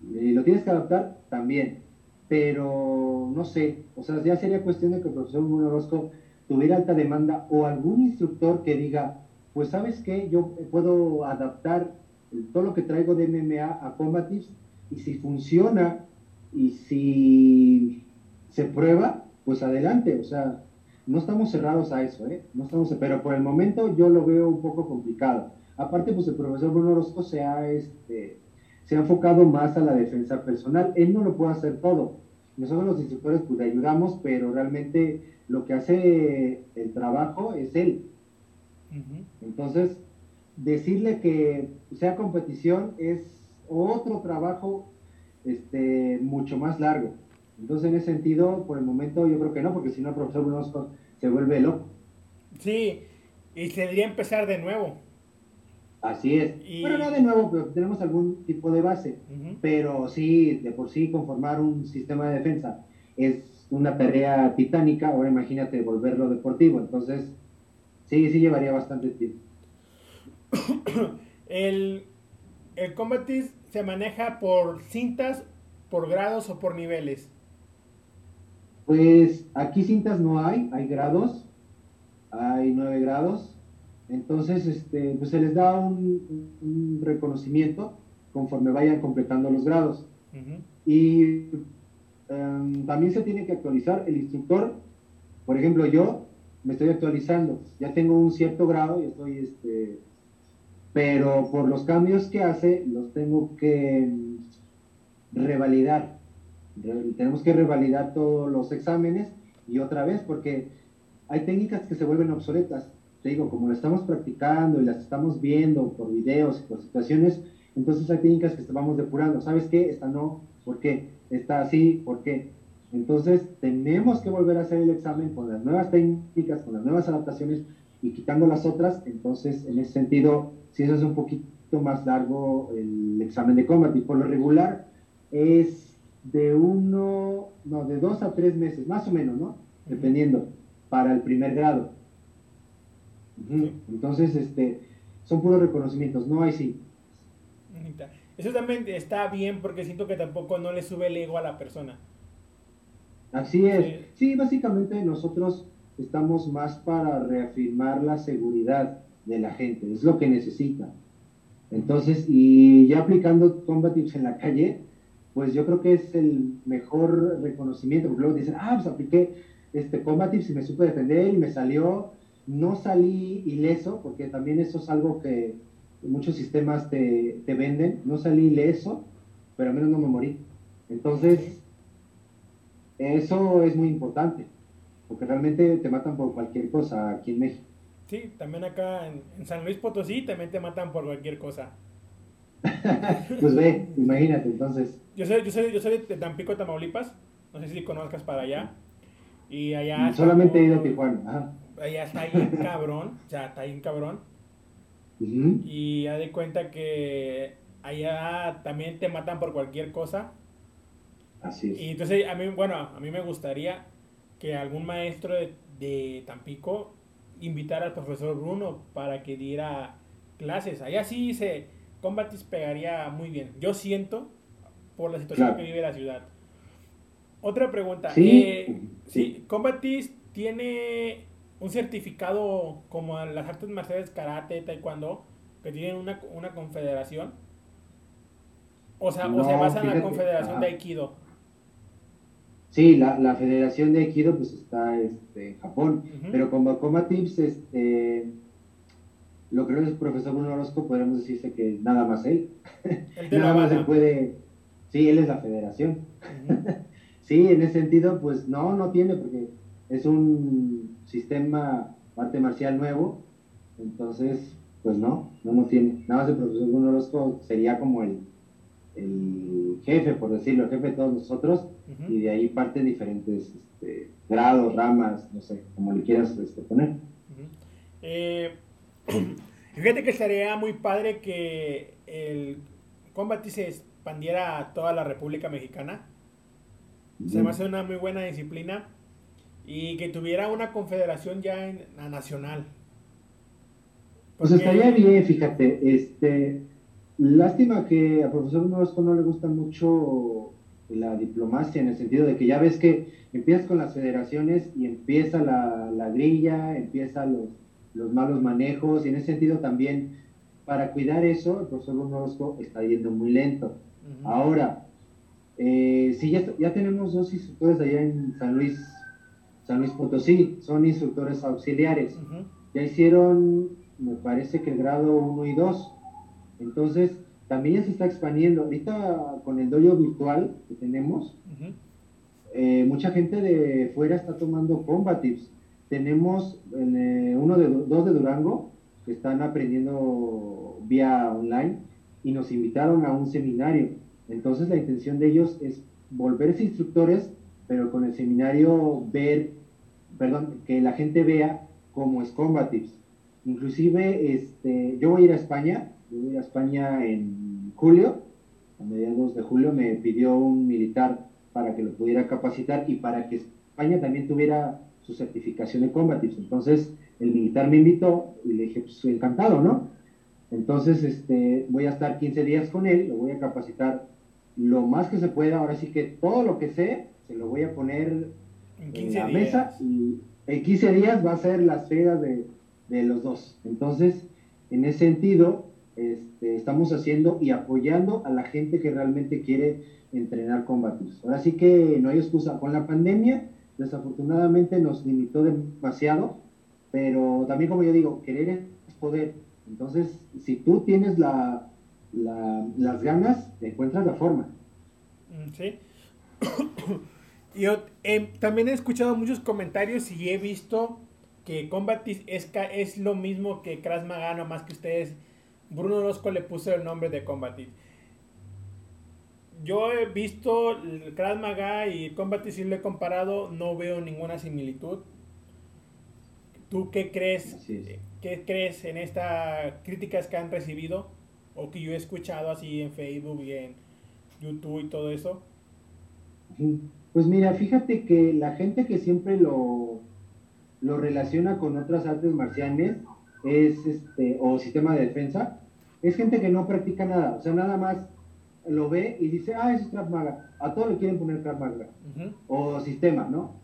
¿Y ¿Lo tienes que adaptar? También pero no sé, o sea, ya sería cuestión de que el profesor Orozco tuviera alta demanda o algún instructor que diga, pues sabes qué, yo puedo adaptar todo lo que traigo de MMA a Combatives y si funciona y si se prueba, pues adelante, o sea, no estamos cerrados a eso, ¿eh? No estamos, pero por el momento yo lo veo un poco complicado. Aparte, pues el profesor Bruno Orozco se este, se ha enfocado más a la defensa personal. Él no lo puede hacer todo. Nosotros los instructores pues le ayudamos, pero realmente lo que hace el trabajo es él. Entonces, decirle que sea competición es otro trabajo este, mucho más largo. Entonces, en ese sentido, por el momento yo creo que no, porque si no el profesor Bruno se vuelve loco. Sí, y se debería empezar de nuevo. Así es. Bueno, no de nuevo, pero tenemos algún tipo de base. Pero sí, de por sí, conformar un sistema de defensa es una tarea titánica. Ahora imagínate volverlo deportivo. Entonces, sí, sí llevaría bastante tiempo. *coughs* el, el Combatis se maneja por cintas, por grados o por niveles. Pues aquí cintas no hay, hay grados. Hay nueve grados entonces, este, pues se les da un, reconocimiento conforme vayan completando los grados. Y em, también se tiene que actualizar el instructor. Por ejemplo, yo me estoy actualizando, ya tengo un cierto grado y estoy, este, pero por los cambios que hace, los tengo que em, revalidar. tenemos que revalidar todos los exámenes y otra vez, porque hay técnicas que se vuelven obsoletas te digo, como lo estamos practicando y las estamos viendo por videos y por situaciones, entonces hay técnicas que estamos depurando. ¿Sabes qué? Esta no, ¿por qué? Esta sí, ¿por qué? Entonces tenemos que volver a hacer el examen con las nuevas técnicas, con las nuevas adaptaciones y quitando las otras. Entonces, en ese sentido, si eso es un poquito más largo el examen de combat y por lo regular es de uno, no, de dos a tres meses, más o menos, ¿no? Dependiendo, para el primer grado. Entonces, este, son puros reconocimientos, no hay sí. Eso también está bien porque siento que tampoco no le sube el ego a la persona. Así es. Sí, básicamente nosotros estamos más para reafirmar la seguridad de la gente, es lo que necesita. Entonces, y ya aplicando combatives en la calle, pues yo creo que es el mejor reconocimiento, porque luego dicen, ah, pues apliqué este combatives y me supe defender y me salió no salí ileso, porque también eso es algo que muchos sistemas te, venden. No salí ileso, pero al menos no me morí. Entonces, eso es muy importante, porque realmente te matan por cualquier cosa aquí en México. Sí, también acá en, San Luis Potosí también te matan por cualquier cosa. *laughs* pues ve, imagínate, entonces. Yo soy, yo soy, yo soy de Tampico, Tamaulipas. No sé si conozcas para allá. Y allá. Solamente he ido a Tijuana. Allá está ahí *laughs* cabrón, o sea, está ahí cabrón. Y ya de cuenta que allá también te matan por cualquier cosa. Así es. Y entonces, a mí, bueno, a mí me gustaría que algún maestro de, de Tampico invitara al profesor Bruno para que diera clases. Allá sí se Combatis pegaría muy bien. Yo siento por la situación que vive la ciudad. Otra pregunta. Sí, eh, sí. Combatis tiene un certificado como las artes marciales karate, taekwondo, que tienen una, una confederación. O sea, o se basa en la confederación de Aikido. Sí, la, la, Federación de Aikido pues está este, en Japón, pero como Comatips, este, lo que es el profesor Bruno Orozco, podemos decirse que nada más él. *laughs* nada más él puede, sí, él es la federación. *laughs* sí, en ese sentido, pues no, no tiene, porque es un sistema arte marcial nuevo, entonces, pues no, no, no tiene. Nada más el profesor Bruno Orozco sería como el, el jefe, por decirlo, el jefe de todos nosotros, y de ahí parten diferentes este, grados, ramas, no sé, como le quieras este, poner. eh, *coughs* fíjate que estaría muy padre que el Combat se expandiera a toda la República Mexicana. Se me hace una muy buena disciplina y que tuviera una confederación ya en, nacional. Pues estaría bien, fíjate, este, Lástima que a profesor Orozco no le gusta mucho la diplomacia, en el sentido de que ya ves que empiezas con las federaciones y empieza la, la grilla, empieza los, los, malos manejos, y en ese sentido también, para cuidar eso, el profesor Orozco está yendo muy lento. Ahora, eh, sí, ya, ya tenemos dos instructores allá en San Luis, San Luis Potosí, son instructores auxiliares. Ya hicieron, me parece que el grado 1 y 2 entonces, también se está expandiendo. Ahorita con el dojo virtual que tenemos, eh, mucha gente de fuera está tomando combatives. Tenemos eh, uno de dos de Durango que están aprendiendo vía online y nos invitaron a un seminario. Entonces la intención de ellos es volverse instructores, pero con el seminario ver, perdón, que la gente vea cómo es combatives. Inclusive, este, yo voy a ir a España yo voy a España en julio, a mediados de julio me pidió un militar para que lo pudiera capacitar y para que España también tuviera su certificación de combatives. Entonces el militar me invitó y le dije, pues encantado, ¿no? Entonces este, voy a estar 15 días con él, lo voy a capacitar lo más que se pueda. Ahora sí que todo lo que sé se lo voy a poner en, la mesa y en 15 días va a ser las fegas de, de los dos. Entonces, en ese sentido, este, estamos haciendo y apoyando a la gente que realmente quiere entrenar combates. Ahora sí que no hay excusa. Con la pandemia, desafortunadamente nos limitó demasiado, pero también como yo digo, querer es poder. Entonces, si tú tienes la, las ganas, encuentras la forma. Mm, sí. *coughs* Yo eh, también he escuchado muchos comentarios y he visto que Combatis es, es lo mismo que Krav Maga, más que ustedes Bruno Orozco le puso el nombre de Combatit. Yo he visto el Krav Maga y Combatit si lo he comparado, no veo ninguna similitud. ¿Tú qué crees? ¿Qué crees en estas críticas que han recibido o que yo he escuchado así en Facebook y en YouTube y todo eso? Pues mira, fíjate que la gente que siempre lo, lo relaciona con otras artes marciales es este, o sistema de defensa, es gente que no practica nada, o sea, nada más lo ve y dice, ah, eso es Krav Maga. A todos le quieren poner Krav Maga. O sistema, ¿no?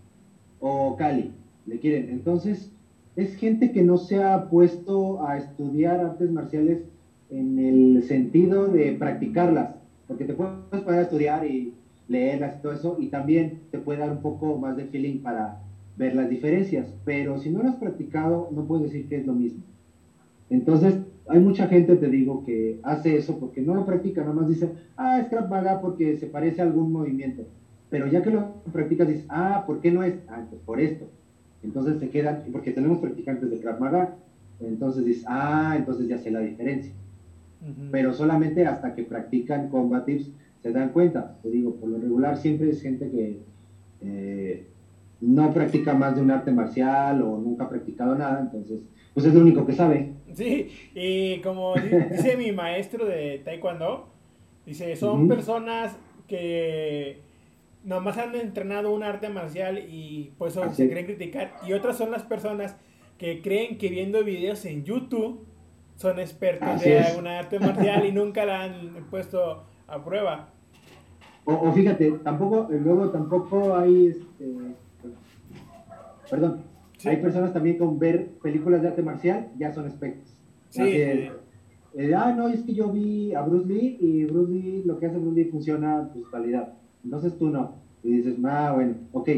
O Cali, le quieren. Entonces, es gente que no se ha puesto a estudiar artes marciales en el sentido de practicarlas, porque te puedes poner a estudiar y leerlas y todo eso, y también te puede dar un poco más de feeling para ver las diferencias, pero si no lo has practicado, no puedes decir que es lo mismo. Entonces, hay mucha gente, te digo, que hace eso porque no lo practica, nada más dice, ah, es Krav Maga porque se parece a algún movimiento. Pero ya que lo practicas, dices, ah, ¿por qué no es? Ah, pues por esto. Entonces se quedan, porque tenemos practicantes de Krav Maga, entonces dices, ah, entonces ya sé la diferencia. Pero solamente hasta que practican combatives se dan cuenta. Te digo, por lo regular siempre es gente que, eh, no practica más de un arte marcial o nunca ha practicado nada, entonces, pues es lo único que sabe. Sí, y como dice mi maestro de Taekwondo, dice, son personas que nomás han entrenado un arte marcial y pues se creen criticar, y otras son las personas que creen que viendo videos en YouTube son expertos de un arte marcial y nunca la han puesto a prueba. O, fíjate, tampoco, luego tampoco hay, este, perdón, hay personas también con ver películas de arte marcial, ya son expertos. Sí. Eh, ah, no, es que yo vi a Bruce Lee y Bruce Lee, lo que hace Bruce Lee funciona a tu calidad. Entonces tú no. Y dices, ah, bueno, ok.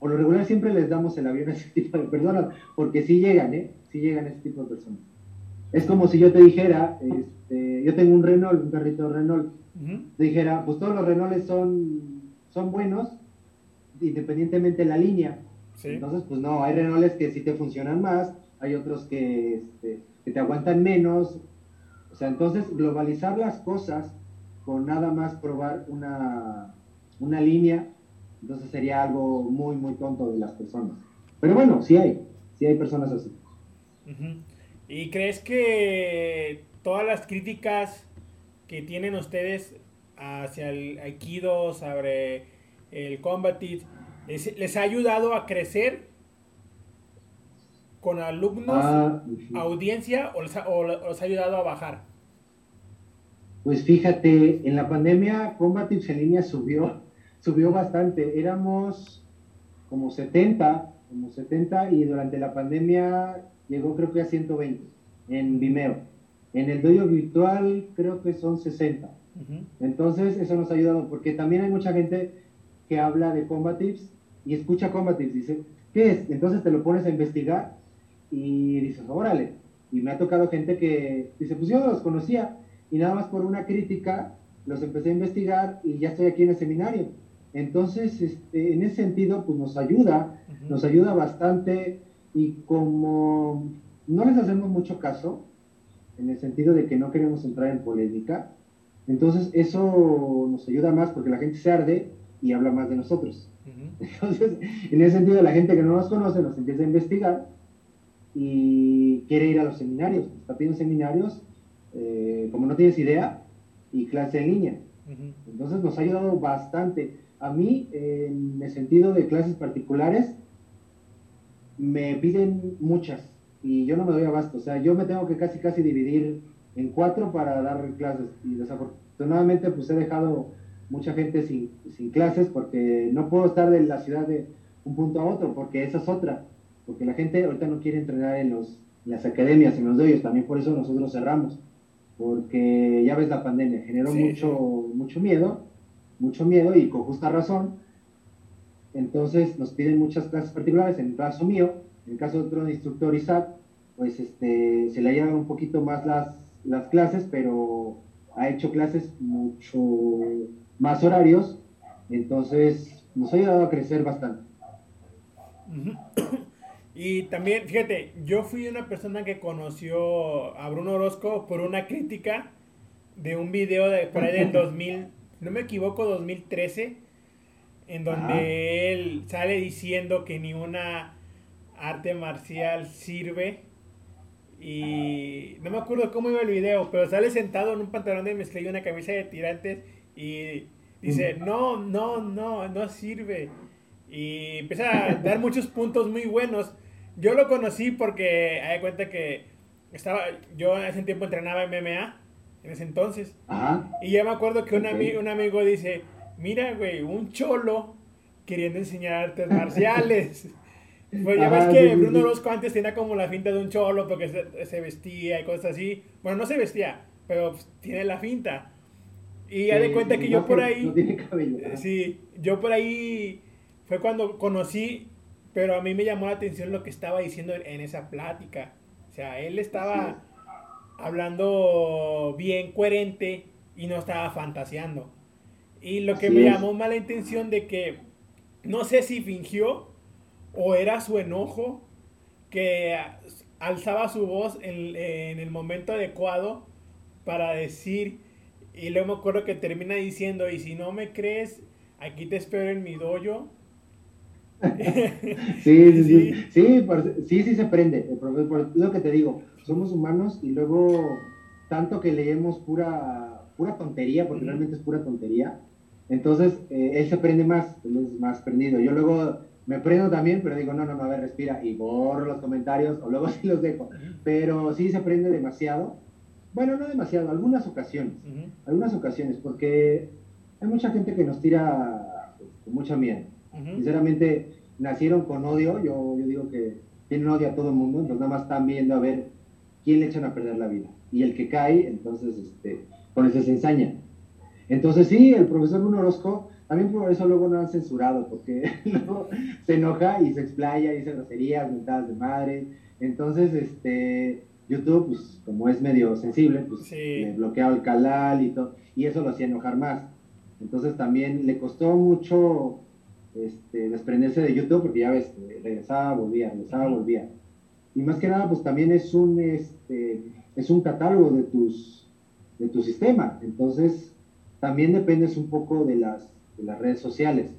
Por lo regular siempre les damos el avión a ese *laughs* tipo de personas, porque sí llegan, ¿eh? Sí llegan ese tipo de personas. Es como si yo te dijera, este, yo tengo un Renault, un carrito Renault, te dijera, pues todos los Renaults son, son buenos, independientemente de la línea. Entonces, pues no, hay Renaults que sí te funcionan más, hay otros que, este, que te aguantan menos. O sea, entonces globalizar las cosas con nada más probar una, una línea, entonces sería algo muy, muy tonto de las personas. Pero bueno, sí hay, sí hay personas así. ¿Y crees que todas las críticas que tienen ustedes hacia el Aikido, sobre el Combatit, les, ha ayudado a crecer con alumnos, ah, audiencia, o les, ha, ha ayudado a bajar? Pues fíjate, en la pandemia Combatit en línea subió, subió bastante. Éramos como 70, como 70 y durante la pandemia llegó creo que a 120 en Vimeo. En el dojo virtual creo que son 60. Entonces eso nos ha ayudado porque también hay mucha gente que habla de combatives y escucha combatives, dice, ¿qué es? Entonces te lo pones a investigar y dices, órale. Y me ha tocado gente que dice, pues yo los conocía y nada más por una crítica los empecé a investigar y ya estoy aquí en el seminario. Entonces, este, en ese sentido, pues nos ayuda, nos ayuda bastante y como no les hacemos mucho caso, en el sentido de que no queremos entrar en polémica, entonces eso nos ayuda más porque la gente se arde y habla más de nosotros. *laughs* Entonces, en ese sentido, la gente que no nos conoce nos empieza a investigar y quiere ir a los seminarios. Está pidiendo seminarios, eh, como no tienes idea, y clase en línea. Entonces nos ha ayudado bastante. A mí, en el sentido de clases particulares, me piden muchas y yo no me doy abasto. O sea, yo me tengo que casi casi dividir en cuatro para dar clases y desafortunadamente pues he dejado mucha gente sin, sin clases porque no puedo estar de la ciudad de un punto a otro porque esa es otra. Porque la gente ahorita no quiere entrenar en, los, las academias, en los doyos, también por eso nosotros cerramos. Porque ya ves la pandemia, generó mucho, mucho miedo, mucho miedo y con justa razón entonces nos piden muchas clases particulares, en el caso mío, en el caso de otro instructor Isaac, pues este, se le llevan un poquito más las, las clases, pero ha hecho clases mucho más horarios, entonces nos ha ayudado a crecer bastante. *coughs* Y también, fíjate, yo fui una persona que conoció a Bruno Orozco por una crítica de un video de por ahí del *laughs* 2000, no me equivoco, 2013, en donde él sale diciendo que ni una arte marcial sirve. Y no me acuerdo cómo iba el video, pero sale sentado en un pantalón de mezclilla y una camisa de tirantes y dice, no, no, no, no sirve. Y empieza a dar muchos puntos muy buenos. Yo lo conocí porque, hay cuenta que estaba, yo en ese tiempo entrenaba MMA, en ese entonces. Y ya me acuerdo que un, un amigo dice, mira, güey, un cholo queriendo enseñar artes marciales. *laughs* Pues ya ves que Bruno Orozco antes tenía como la finta de un cholo porque se, vestía y cosas así. Bueno, no se vestía, pero pues, tiene la finta. Y ya de cuenta que yo por ahí. sí, yo por ahí fue cuando conocí, pero a mí me llamó la atención lo que estaba diciendo en esa plática. O sea, él estaba hablando bien coherente y no estaba fantaseando. Y lo que me llamó mala intención de que no sé si fingió o era su enojo que alzaba su voz en, el momento adecuado para decir, y luego me acuerdo que termina diciendo, y si no me crees, aquí te espero en mi dojo. *laughs* sí, sí, sí, sí, sí, sí, se prende, por lo que te digo, somos humanos y luego tanto que leemos pura, pura tontería, porque realmente es pura tontería, entonces eh, él se prende más, él es más prendido. Yo luego me prendo también, pero digo, no, no, no, a ver, respira, y borro los comentarios, o luego *laughs* sí los dejo, pero sí se prende demasiado, bueno, no demasiado, algunas ocasiones, algunas ocasiones, porque hay mucha gente que nos tira pues, con mucha miedo. Sinceramente, nacieron con odio, yo, yo digo que tienen odio a todo el mundo, entonces nada más están viendo a ver quién le echan a perder la vida. Y el que cae, entonces, este, con eso se ensaña. Entonces sí, el profesor Bruno Orozco, también por eso luego no han censurado, porque *laughs* luego se enoja y se explaya, dice groserías, mentadas de madre. Entonces, este, YouTube, pues como es medio sensible, pues le bloqueaba el canal y todo, y eso lo hacía enojar más. Entonces también le costó mucho este, desprenderse de YouTube, porque ya ves, regresaba, volvía, regresaba, volvía. Y más que nada, pues también es un, este, es un catálogo de tus, de tu sistema. Entonces, también dependes un poco de las, de las redes sociales.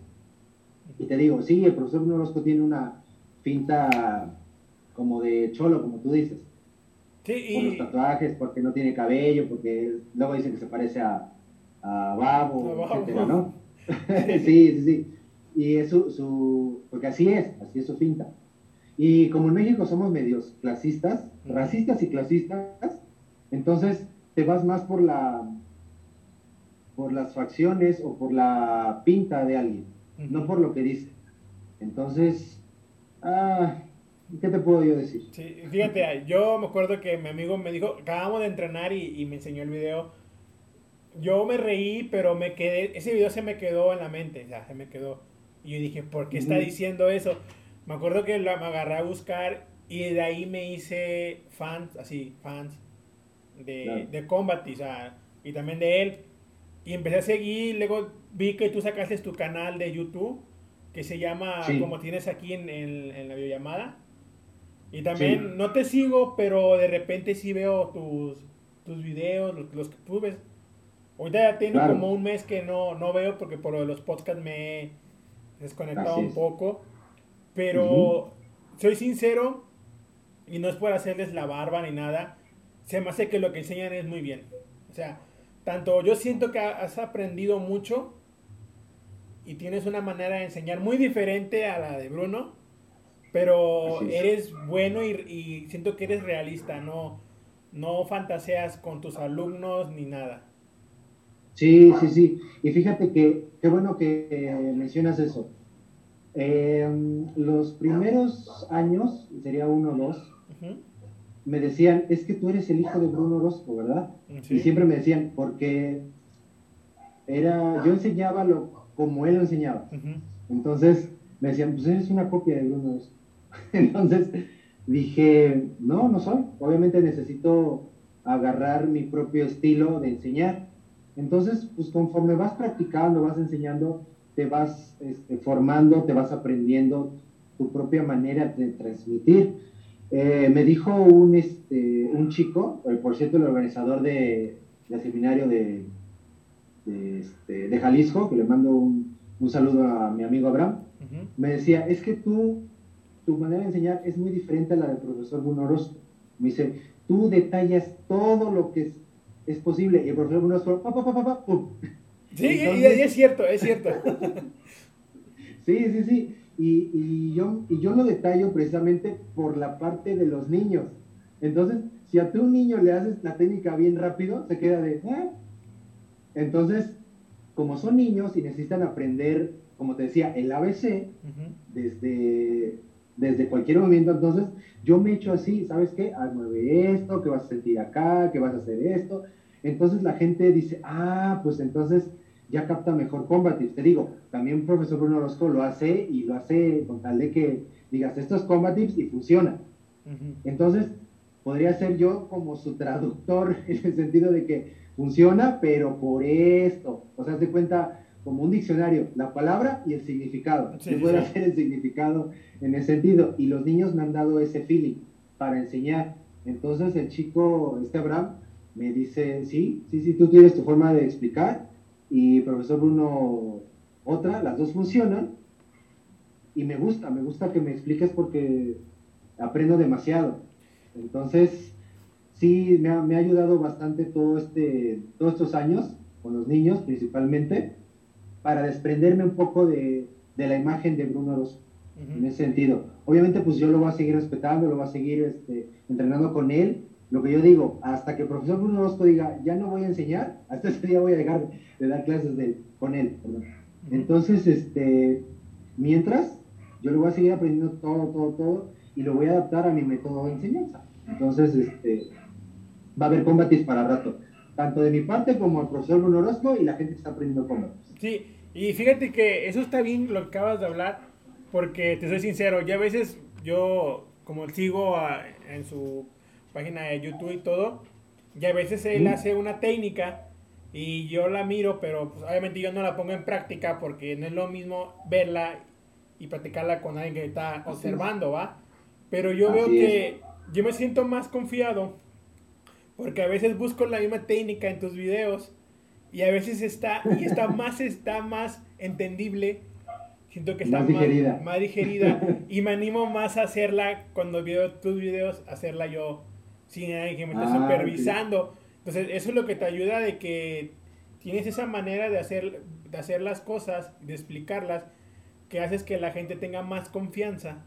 Y te digo, sí, el profesor Norosco tiene una finta como de cholo, como tú dices. Sí, y... Con los tatuajes, porque no tiene cabello, porque luego dicen que se parece a, a Babo, etcétera, ¿no? *laughs* sí, sí, sí. Y es su, porque así es, así es su finta. Y como en México somos medios clasistas, racistas y clasistas, entonces te vas más por la por las facciones o por la pinta de alguien, no por lo que dice. Entonces, ah, ¿qué te puedo yo decir? Sí, fíjate, yo me acuerdo que mi amigo me dijo, acabamos de entrenar y, y me enseñó el video. Yo me reí, pero me quedé, ese video se me quedó en la mente, ya, se me quedó. Y yo dije, ¿por qué está diciendo eso? Me acuerdo que me agarré a buscar y de ahí me hice fans, así, fans de, de Combat, o sea, y también de él. Y empecé a seguir, luego vi que tú sacaste tu canal de YouTube, que se llama, como tienes aquí en, en, la videollamada. Y también, no te sigo, pero de repente sí veo tus, tus videos, los, que tú ves. Ahorita ya tengo como un mes que no, no veo porque por los podcasts me he desconectado un poco. Pero soy sincero, y no es por hacerles la barba ni nada, se me hace que lo que enseñan es muy bien. O sea, tanto yo siento que has aprendido mucho y tienes una manera de enseñar muy diferente a la de Bruno, pero eres bueno y, siento que eres realista, no, no fantaseas con tus alumnos ni nada. Sí, sí, sí. Y fíjate que qué bueno que mencionas eso. Eh, los primeros años, sería uno o dos, me decían, es que tú eres el hijo de Bruno Orozco, ¿verdad? Y siempre me decían, porque era, yo enseñaba lo, como él lo enseñaba. Entonces me decían, pues eres una copia de Bruno Orozco. *laughs* Entonces dije, no, no soy. Obviamente necesito agarrar mi propio estilo de enseñar. Entonces, pues conforme vas practicando, vas enseñando, te vas este, formando, te vas aprendiendo tu propia manera de transmitir. Eh, me dijo un, este, un chico, eh, por cierto, el organizador de, del seminario de, de, este, Jalisco, que le mando un, un, saludo a mi amigo Abraham, me decía, es que tú, tu manera de enseñar es muy diferente a la del profesor Bruno Me dice, tú detallas todo lo que es, es posible, y el profesor Bruno Orozco, pa, pa, pa, pa, pum, Sí, y, es cierto, es cierto. *laughs* sí, sí, sí. Y, y, yo, y yo lo detallo precisamente por la parte de los niños. Entonces, si a tu niño le haces la técnica bien rápido, se queda de... ¿eh? Entonces, como son niños y necesitan aprender, como te decía, el ABC desde, desde cualquier momento, entonces yo me echo así, ¿sabes qué? Ah, mueve esto, que vas a sentir acá, que vas a hacer esto. Entonces la gente dice, ah, pues entonces ya capta mejor Combative. Te digo, también profesor Bruno Orozco lo hace y lo hace con tal de que digas, esto es Combatives y funciona. Entonces, podría ser yo como su traductor *laughs* en el sentido de que funciona, pero por esto. O sea, se cuenta como un diccionario, la palabra y el significado. se puede hacer el significado en ese sentido. Y los niños me han dado ese feeling para enseñar. Entonces el chico, este Abraham, me dice, sí, sí, sí, tú tienes tu forma de explicar y profesor Bruno otra, las dos funcionan. y me gusta, me gusta que me expliques porque aprendo demasiado. Entonces, sí, me ha, me ha ayudado bastante todo este, todos estos años, con los niños principalmente, para desprenderme un poco de, de la imagen de Bruno Orozco, en ese sentido. Obviamente, pues yo lo voy a seguir respetando, lo voy a seguir este, entrenando con él. Lo que yo digo, hasta que el profesor Bruno Orozco diga, ya no voy a enseñar, *laughs* hasta ese día voy a dejar de dar clases de, con él. Entonces, este, mientras, yo lo voy a seguir aprendiendo todo, todo, todo, y lo voy a adaptar a mi método de enseñanza. Entonces, este, va a haber combates para rato, tanto de mi parte como el profesor Bruno Orozco y la gente que está aprendiendo combates. Sí, y fíjate que eso está bien lo que acabas de hablar, porque te soy sincero, ya a veces yo, como sigo en su página de YouTube y todo, ya a veces él hace una técnica y yo la miro, pero pues, obviamente yo no la pongo en práctica porque no es lo mismo verla y practicarla con alguien que está observando, ¿va? Pero yo veo que yo me siento más confiado porque a veces busco la misma técnica en tus videos y a veces está y está *laughs* más está más entendible. Siento que está más digerida, más, digerida *laughs* y me animo más a hacerla cuando veo tus videos hacerla yo sin alguien que me esté ah, supervisando entonces eso es lo que te ayuda de que tienes esa manera de hacer de hacer las cosas de explicarlas que haces que la gente tenga más confianza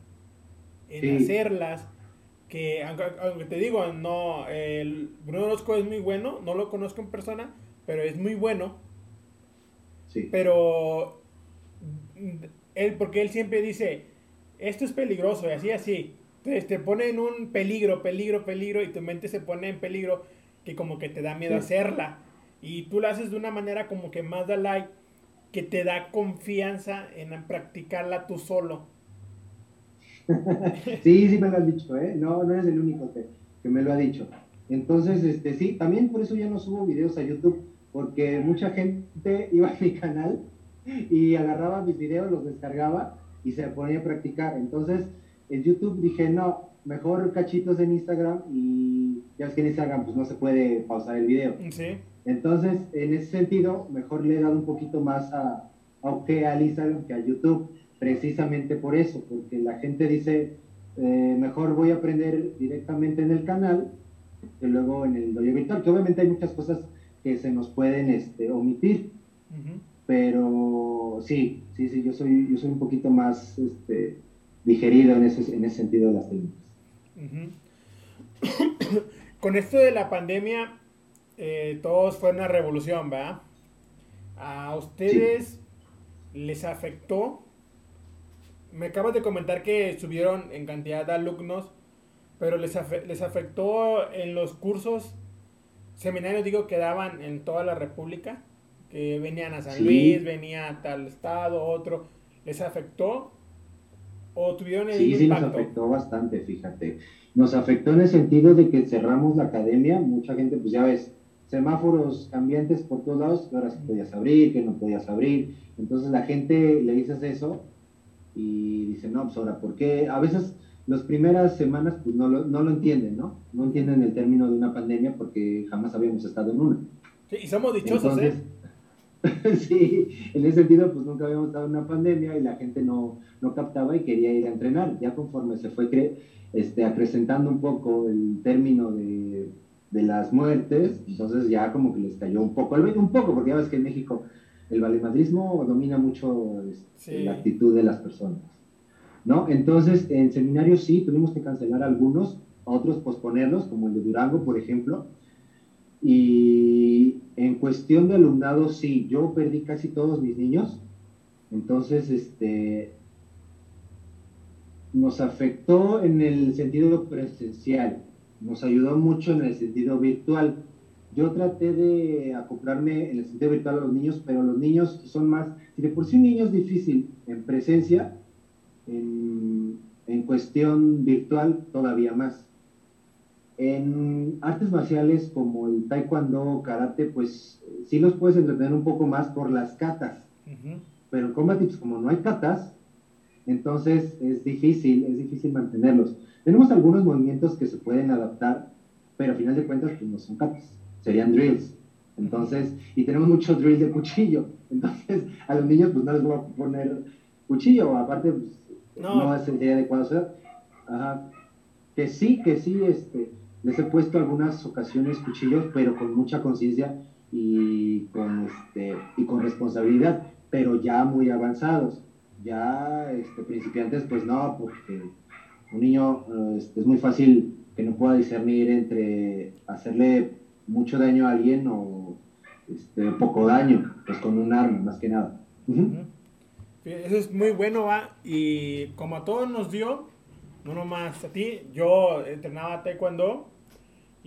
en hacerlas que aunque, te digo no el Bruno Orozco es muy bueno no lo conozco en persona pero es muy bueno. Sí. Pero él, porque él siempre dice, esto es peligroso y así, así. Entonces te pone en un peligro, peligro, peligro y tu mente se pone en peligro que como que te da miedo hacerla. Y tú la haces de una manera como que más da like, que te da confianza en practicarla tú solo. *laughs* sí, sí me lo has dicho, ¿eh? No, no eres el único que, que me lo ha dicho. Entonces, este, sí, también por eso ya no subo videos a YouTube porque mucha gente *laughs* iba a mi canal y agarraba mis videos, los descargaba y se ponía a practicar. Entonces, en YouTube dije, no, mejor cachitos en Instagram y ya es que en Instagram pues no se puede pausar el video. Entonces, en ese sentido, mejor le he dado un poquito más a, a, Instagram que a YouTube, precisamente por eso, porque la gente dice, eh, mejor voy a aprender directamente en el canal que luego en el dojo virtual, que obviamente hay muchas cosas que se nos pueden este, omitir. Pero sí, sí, sí, yo soy, yo soy un poquito más este, digerido en ese, en ese sentido de las técnicas. *coughs* Con esto de la pandemia, eh, todos fue una revolución, ¿va? ¿A ustedes les afectó? Me acabas de comentar que subieron en cantidad de alumnos, pero les, les afectó en los cursos seminarios, digo, que daban en toda la República, que venían a San Luis, venía a tal estado, otro, ¿les afectó? ¿O tuvieron el sí, Sí, nos afectó bastante, fíjate. Nos afectó en el sentido de que cerramos la academia, mucha gente, pues ya ves, semáforos cambiantes por todos lados, que ahora sí podías abrir, que no podías abrir. Entonces la gente le dices eso y dice, no, pues ahora, ¿por qué? A veces las primeras semanas pues no lo, no lo entienden, ¿no? No entienden el término de una pandemia porque jamás habíamos estado en una. Sí, y somos dichosos, ¿eh? *laughs* sí, en ese sentido pues nunca habíamos estado en una pandemia y la gente no, no captaba y quería ir a entrenar. Ya conforme se fue cre este, acrecentando un poco el término de, de, las muertes, entonces ya como que les cayó un poco, un poco, porque ya ves que en México el valemadrismo domina mucho este, la actitud de las personas. ¿no? Entonces, en seminarios sí, tuvimos que cancelar algunos, otros posponerlos, como el de Durango, por ejemplo. Y en cuestión de alumnado, sí, yo perdí casi todos mis niños. Entonces, este, nos afectó en el sentido presencial, nos ayudó mucho en el sentido virtual. Yo traté de acoplarme en el sentido virtual a los niños, pero los niños son más, si de por sí un niño es difícil en presencia, en, en cuestión virtual todavía más. En artes marciales como el taekwondo, karate, pues sí los puedes entretener un poco más por las catas. Pero en combat tips, como no hay catas, entonces es difícil, es difícil mantenerlos. Tenemos algunos movimientos que se pueden adaptar, pero al final de cuentas pues no son catas, serían drills. Entonces, y tenemos mucho drill de cuchillo. *laughs* Entonces, a los niños pues no les voy a poner cuchillo, aparte pues, no, es el día adecuado. ajá, que sí, que sí, este, les he puesto algunas ocasiones cuchillos, pero con mucha conciencia y con este y con responsabilidad, pero ya muy avanzados. Ya este, principiantes, pues no, porque un niño este, es muy fácil que no pueda discernir entre hacerle mucho daño a alguien o este, poco daño, pues con un arma, más que nada. Eso es muy bueno, va. Y como a todos nos dio, no nomás a ti, yo entrenaba taekwondo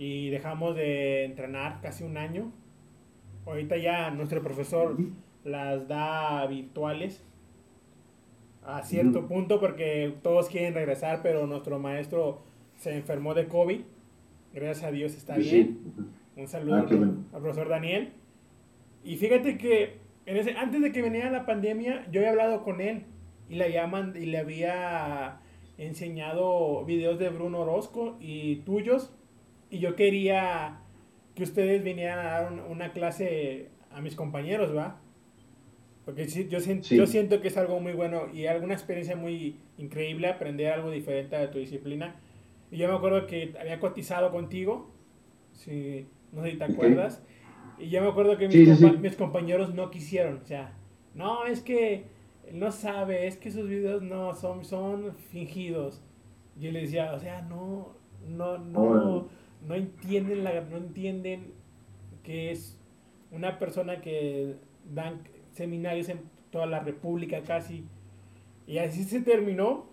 y dejamos de entrenar casi un año. Ahorita ya nuestro profesor las da virtuales a cierto punto porque todos quieren regresar, pero nuestro maestro se enfermó de COVID. Gracias a Dios está bien. Un saludo ah, al profesor Daniel. Y fíjate que en ese, antes de que viniera la pandemia, yo había hablado con él y le, llaman, y le había enseñado videos de Bruno Orozco y tuyos. Y yo quería que ustedes vinieran a dar una clase a mis compañeros, ¿va? Porque yo, siento, yo siento que es algo muy bueno y alguna experiencia muy increíble aprender algo diferente de tu disciplina. Y yo me acuerdo que había cotizado contigo, si, no sé si te acuerdas, y yo me acuerdo que mis, compañeros no quisieron, o sea, no, es que no sabe, es que sus videos no son, son fingidos. Yo le decía, o sea, no, no, no, no entienden la, no entienden que es una persona que dan seminarios en toda la República casi. Y así se terminó.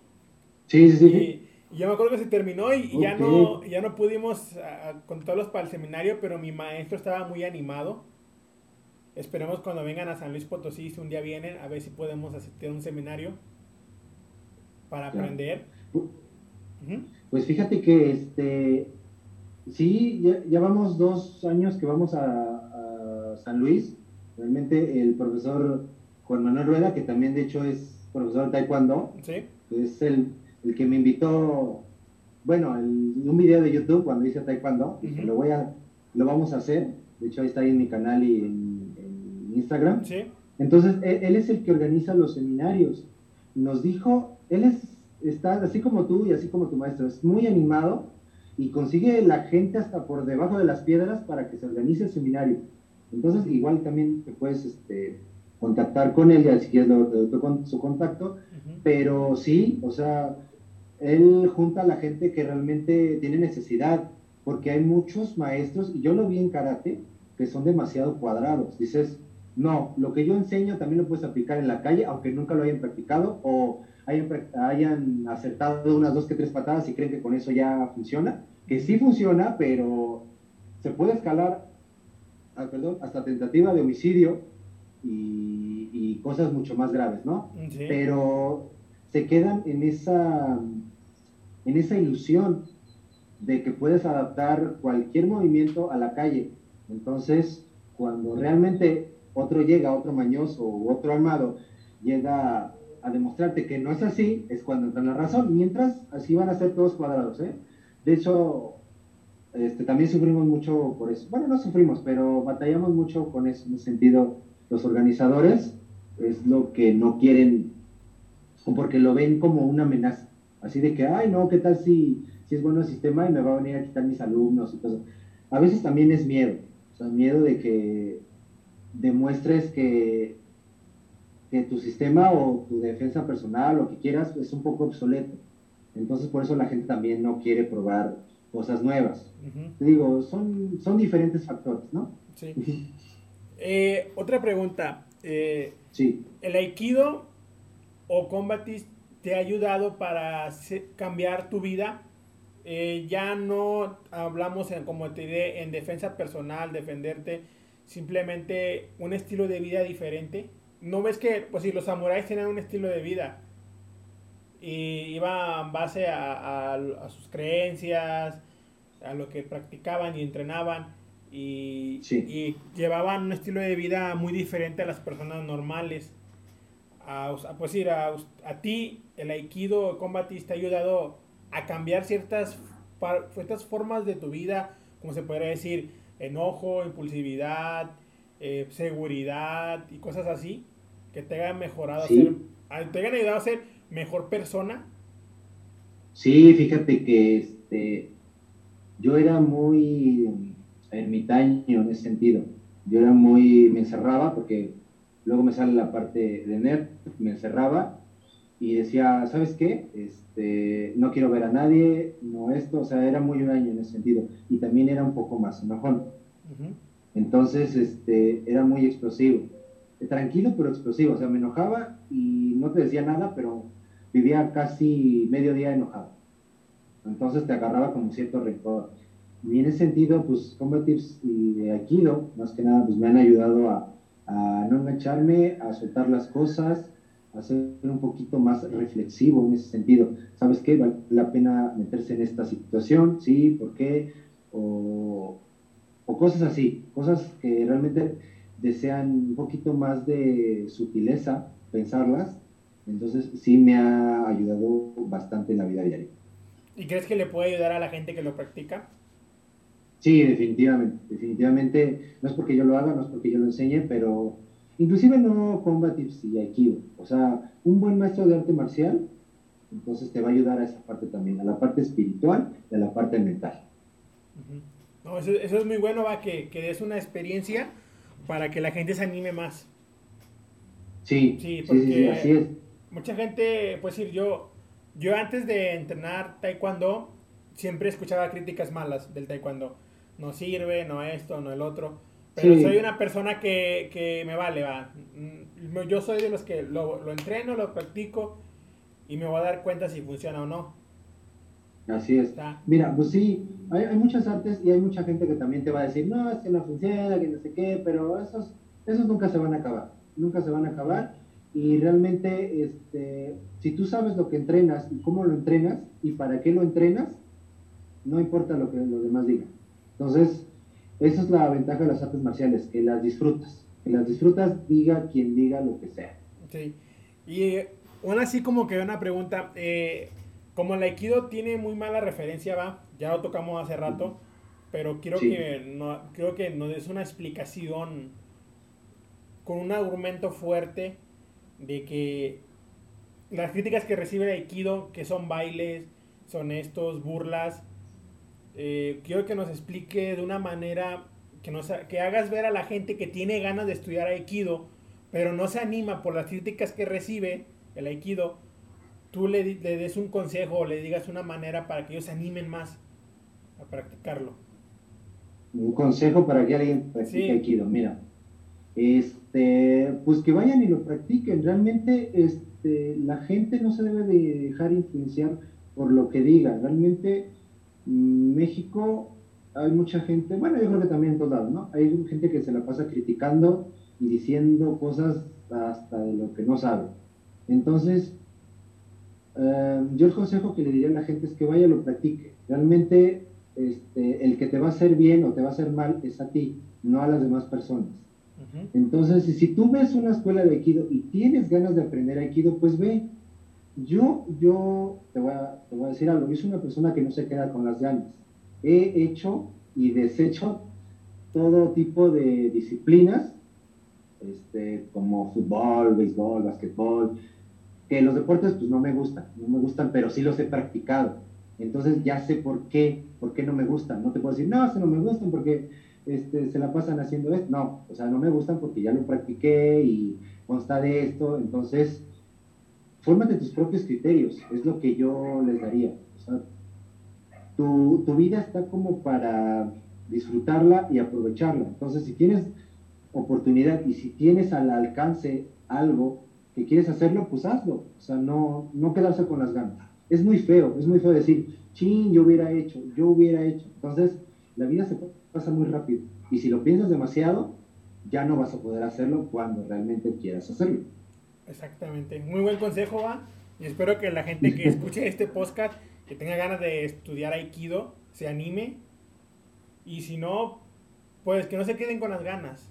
Sí, sí, sí. Y yo me acuerdo que se terminó y, ya, no, ya no pudimos contarlos para el seminario, pero mi maestro estaba muy animado. Esperemos cuando vengan a San Luis Potosí, si un día vienen, a ver si podemos asistir a un seminario para aprender. Pues fíjate que este sí, ya, vamos dos años que vamos a, a, San Luis. Realmente el profesor Juan Manuel Rueda, que también de hecho es profesor de Taekwondo, es el el que me invitó, bueno, en un video de YouTube cuando hice Taekwondo, lo voy a, lo vamos a hacer, de hecho ahí está ahí en mi canal y en, Instagram. Entonces, él, él, es el que organiza los seminarios. Nos dijo, él es, está así como tú y así como tu maestro, es muy animado y consigue la gente hasta por debajo de las piedras para que se organice el seminario. Entonces, igual también te puedes este, contactar con él, ya si quieres su contacto, pero sí, o sea, él junta a la gente que realmente tiene necesidad, porque hay muchos maestros, y yo lo vi en karate, que son demasiado cuadrados. Dices, no, lo que yo enseño también lo puedes aplicar en la calle, aunque nunca lo hayan practicado, o hayan, hayan acertado unas dos que tres patadas y creen que con eso ya funciona, que sí funciona, pero se puede escalar, ah, perdón, hasta tentativa de homicidio y, y, cosas mucho más graves, ¿no? Pero se quedan en esa en esa ilusión de que puedes adaptar cualquier movimiento a la calle. Entonces, cuando realmente otro llega, otro mañoso o otro armado, llega a, demostrarte que no es así, es cuando entra la razón. Mientras, así van a ser todos cuadrados. ¿eh? De hecho, este, también sufrimos mucho por eso. Bueno, no sufrimos, pero batallamos mucho con eso. En ese sentido, los organizadores es lo que no quieren, o porque lo ven como una amenaza. Así de que, ay, no, ¿qué tal si, si es bueno el sistema y me va a venir a quitar mis alumnos y A veces también es miedo, o sea, miedo de que demuestres que, que tu sistema o tu defensa personal, lo que quieras, es un poco obsoleto. Entonces, por eso la gente también no quiere probar cosas nuevas. Te digo, son, son diferentes factores, ¿no? Sí. *laughs* Eh, otra pregunta. Eh, sí. ¿El aikido o combatist te ha ayudado para cambiar tu vida. Eh, ya no hablamos en, como te diré, en defensa personal, defenderte, simplemente un estilo de vida diferente. ¿No ves que, pues si los samuráis tenían un estilo de vida y iban base a, a, sus creencias, a lo que practicaban y entrenaban y, y llevaban un estilo de vida muy diferente a las personas normales? a, pues ir a, a, ti, el aikido combatista ha ayudado a cambiar ciertas, ciertas formas de tu vida, como se podría decir, enojo, impulsividad, eh, seguridad y cosas así, que te hayan mejorado a ser, te hayan ayudado a ser mejor persona? Sí, fíjate que este, yo era muy ermitaño en ese sentido. Yo era muy, me encerraba porque luego me sale la parte de nerd, me encerraba y decía, ¿sabes qué? Este, no quiero ver a nadie, no esto, o sea, era muy un año en ese sentido. Y también era un poco más enojón. Entonces, este, era muy explosivo. Tranquilo, pero explosivo. O sea, me enojaba y no te decía nada, pero vivía casi medio día enojado. Entonces te agarraba como cierto rencor. Y en ese sentido, pues Combat Tips y Aikido, más que nada, pues me han ayudado a, a no engancharme, a soltar las cosas, a ser un poquito más reflexivo en ese sentido. ¿Sabes qué? Vale la pena meterse en esta situación, ¿sí? ¿Por qué? O, o cosas así, cosas que realmente desean un poquito más de sutileza, pensarlas. Entonces sí me ha ayudado bastante en la vida diaria. ¿Y crees que le puede ayudar a la gente que lo practica? Sí, definitivamente, definitivamente, no es porque yo lo haga, no es porque yo lo enseñe, pero inclusive no combat tips y aikido, o sea, un buen maestro de arte marcial, entonces te va a ayudar a esa parte también, a la parte espiritual y a la parte mental. No, eso, es muy bueno, va, que, que des una experiencia para que la gente se anime más. Sí, sí, porque así es. Mucha gente, pues decir, yo, yo antes de entrenar taekwondo, siempre escuchaba críticas malas del taekwondo no sirve, no esto, no el otro. Pero soy una persona que, que, me vale, va. Mm, yo soy de los que lo, lo, entreno, lo practico y me voy a dar cuenta si funciona o no. Así es. Mira, pues sí, hay, hay, muchas artes y hay mucha gente que también te va a decir, no, es que no funciona, que no sé qué, pero esos, esos nunca se van a acabar, nunca se van a acabar. Y realmente, este, si tú sabes lo que entrenas y cómo lo entrenas y para qué lo entrenas, no importa lo que los demás digan. Entonces, esa es la ventaja de las artes marciales, que las disfrutas. Que las disfrutas, diga quien diga lo que sea. Sí. Y una así como que una pregunta, eh, como el Aikido tiene muy mala referencia, va, ya lo tocamos hace rato, pero quiero que no, creo que nos des una explicación con un argumento fuerte de que las críticas que recibe el Aikido, que son bailes, son estos, burlas, eh, quiero que nos explique de una manera que, nos, que hagas ver a la gente que tiene ganas de estudiar Aikido, pero no se anima por las críticas que recibe el Aikido, tú le, des un consejo o le digas una manera para que ellos se animen más a practicarlo. Un consejo para que alguien practique Aikido, mira. Este, pues que vayan y lo practiquen. Realmente este, la gente no se debe de dejar influenciar por lo que diga. Realmente México hay mucha gente, bueno, yo creo que también en todos lados, ¿no? Hay gente que se la pasa criticando y diciendo cosas hasta de lo que no sabe. Entonces, em, yo el consejo que le diría a la gente es que vaya y lo practique. Realmente, este, el que te va a hacer bien o te va a hacer mal es a ti, no a las demás personas. Entonces, si tú ves una escuela de Aikido y tienes ganas de aprender Aikido, pues ve, yo, yo te voy, a, te voy a decir algo, yo soy una persona que no se queda con las ganas. He hecho y deshecho todo tipo de disciplinas, este, como fútbol, béisbol, basquetbol, que los deportes pues no me gustan, no me gustan, pero sí los he practicado. Entonces ya sé por qué, por qué no me gustan. No te puedo decir, no, se no me gustan porque este, se la pasan haciendo esto. No, o sea, no me gustan porque ya lo practiqué y consta de esto. Entonces, fórmate tus propios criterios, es lo que yo les daría. tu, vida está como para disfrutarla y aprovecharla. Entonces, si tienes oportunidad y si tienes al alcance algo que quieres hacerlo, pues hazlo. O sea, no, no quedarse con las ganas. Es muy feo, es muy feo decir, chin, yo hubiera hecho, yo hubiera hecho. Entonces, la vida se pasa muy rápido. Y si lo piensas demasiado, ya no vas a poder hacerlo cuando realmente quieras hacerlo. Exactamente. Muy buen consejo, va. Y espero que la gente que *laughs* escuche este podcast, que tenga ganas de estudiar Aikido, se anime. Y si no, pues que no se queden con las ganas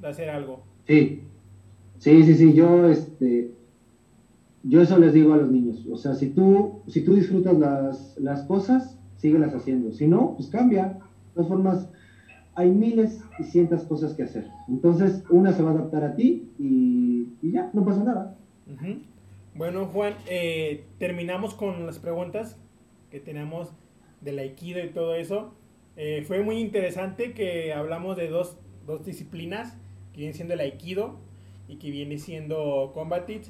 de hacer algo. Sí. Sí, sí, sí. Yo, este. Yo eso les digo a los niños. O sea, si tú, si tú disfrutas las, las cosas, síguelas haciendo. Si no, pues cambia. De todas formas, hay miles y cientos cosas que hacer. Entonces, una se va a adaptar a ti y, ya, no pasa nada. Bueno, Juan, eh, terminamos con las preguntas que tenemos del aikido y todo eso. Eh, fue muy interesante que hablamos de dos, dos disciplinas, que viene siendo el aikido y que viene siendo combatit.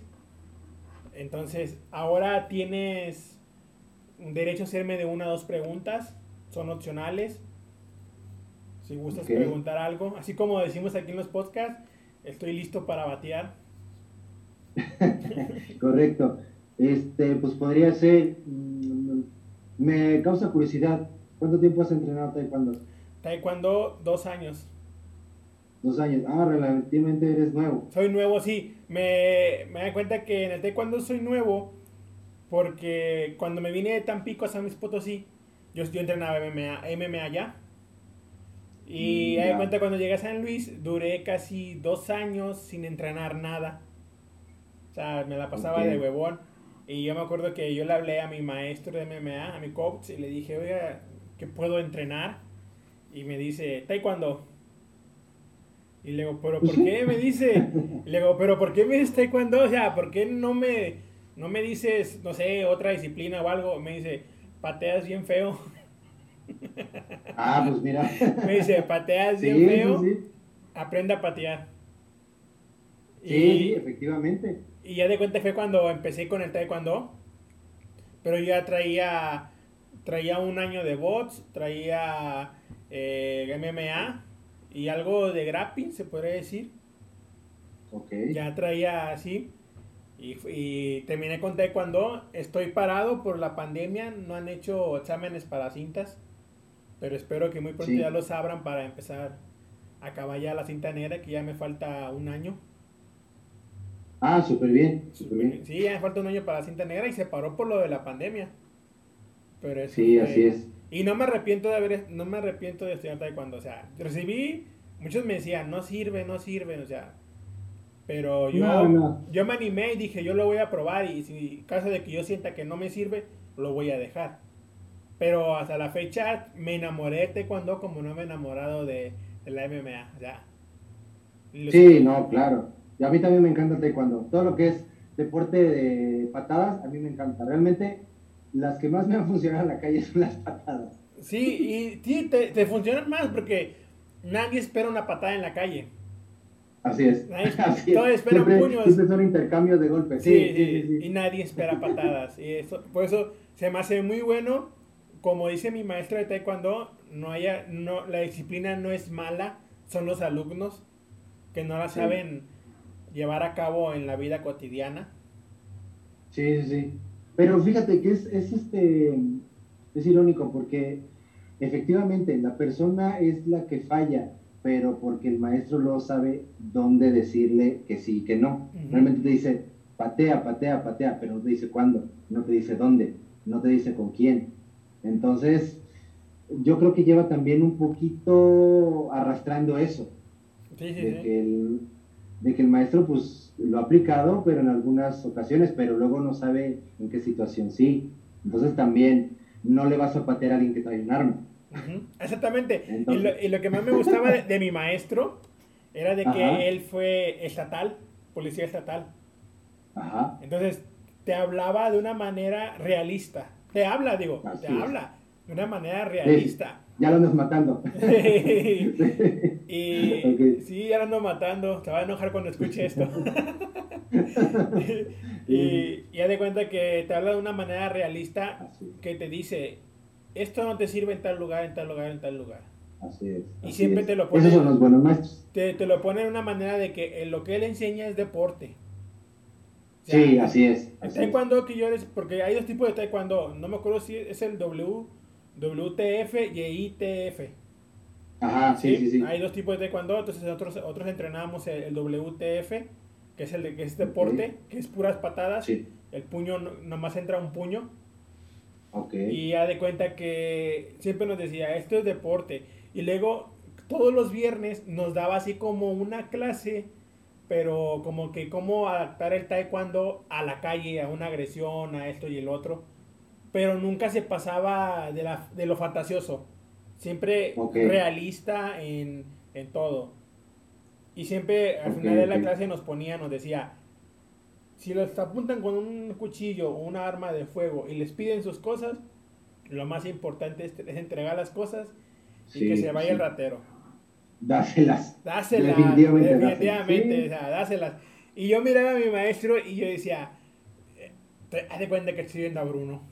Entonces, ahora tienes derecho a hacerme de una o dos preguntas, son opcionales. Si gustas preguntar algo, así como decimos aquí en los podcasts, estoy listo para batear. *laughs* Correcto. Este, pues podría ser, mm, me causa curiosidad, ¿cuánto tiempo has entrenado taekwondo? Taekwondo, dos años. Dos años. Ah, relativamente eres nuevo. Soy nuevo, sí. Me, me da cuenta que en el taekwondo soy nuevo porque cuando me vine de Tampico a San Luis Potosí, yo, yo entrenaba MMA, MMA allá. Y me mm, da cuenta cuando llegué a San Luis, duré casi dos años sin entrenar nada. O sea, me la pasaba de huevón. Y yo me acuerdo que yo le hablé a mi maestro de MMA, a mi coach, y le dije, oiga, ¿qué puedo entrenar? Y me dice, taekwondo. Y le digo, ¿pero por qué? Me dice. Y le digo, ¿pero por qué me dices taekwondo? O sea, ¿por qué no me, no me dices, no sé, otra disciplina o algo? Me dice, pateas bien feo. *laughs* Ah, pues mira. *laughs* Me dice, pateas bien feo. Aprende a patear. Sí, efectivamente. Y ya de cuenta fue cuando empecé con el taekwondo. Pero ya traía, traía un año de bots, traía eh, MMA y algo de grappling, se podría decir. Okay. Ya traía así. Y, terminé con taekwondo. Estoy parado por la pandemia. No han hecho exámenes para cintas. Pero espero que muy pronto ya los abran para empezar a caballar la cinta negra, que ya me falta un año. Ah, súper bien, bien. Sí, ya me falta un año para la cinta negra y se paró por lo de la pandemia. Pero sí, así es. Y no me arrepiento de haber, no me arrepiento de estudiar taekwondo, o sea, recibí, muchos me decían, no sirve, no sirve, o sea, pero yo, yo me animé y dije, yo lo voy a probar y si en caso de que yo sienta que no me sirve, lo voy a dejar. Pero hasta la fecha me enamoré de taekwondo como no me he enamorado de, la MMA, ya. Sí, no, claro. Y a mí también me encanta el taekwondo. Todo lo que es deporte de patadas, a mí me encanta. Realmente las que más me han funcionado en la calle son las patadas. Sí, y sí, te, funcionan más porque nadie espera una patada en la calle. Así es. Nadie, *laughs* todos esperan puños. Siempre son intercambios de golpes. Sí, sí, sí, y nadie espera patadas. y eso, por eso se me hace muy bueno. Como dice mi maestro de taekwondo, no haya, no, la disciplina no es mala, son los alumnos que no la saben llevar a cabo en la vida cotidiana. Sí, sí, sí. Pero fíjate que es, es, este, es irónico porque efectivamente la persona es la que falla, pero porque el maestro no sabe dónde decirle que sí y que no. Realmente te dice, patea, patea, patea, pero no te dice cuándo, no te dice dónde, no te dice con quién. Entonces, yo creo que lleva también un poquito arrastrando eso. Sí, sí, de, Que el, de que el maestro pues lo ha aplicado, pero en algunas ocasiones, pero luego no sabe en qué situación sí. Entonces también no le vas a patear a alguien que trae un arma. Exactamente. y, lo, que más me gustaba de, mi maestro era de que él fue estatal, policía estatal. Ajá. Entonces te hablaba de una manera realista. Te habla, digo, te habla de una manera realista ya lo andas matando. *laughs* *laughs* y sí, ya ando matando. Se va a enojar cuando escuche esto. *laughs* y ya de cuenta que te habla de una manera realista que te dice, esto no te sirve en tal lugar, en tal lugar, en tal lugar. Así es. y siempre te lo pone. Esos son los buenos maestros. Te, te, lo pone de una manera de que lo que él enseña es deporte. sí, así es. Así taekwondo que yo porque hay dos tipos de taekwondo, no me acuerdo si es el W WTF y ITF. Ajá, sí, sí, sí, Hay dos tipos de taekwondo, entonces nosotros, otros entrenamos el, WTF, que es el de, que es deporte, que es puras patadas. El puño, nomás entra un puño. Okay. Y ya de cuenta que siempre nos decía, esto es deporte. Y luego todos los viernes nos daba así como una clase, pero como que cómo adaptar el taekwondo a la calle, a una agresión, a esto y el otro pero nunca se pasaba de, la, de lo fantasioso. Siempre realista en, todo. Y siempre al final de la clase nos ponía, nos decía, si los apuntan con un cuchillo o una arma de fuego y les piden sus cosas, lo más importante es, entregar las cosas y que se vaya el ratero. Dáselas. Dáselas. Definitivamente, o sea, dáselas. Y yo miraba a mi maestro y yo decía, haz de cuenta que estoy viendo a Bruno.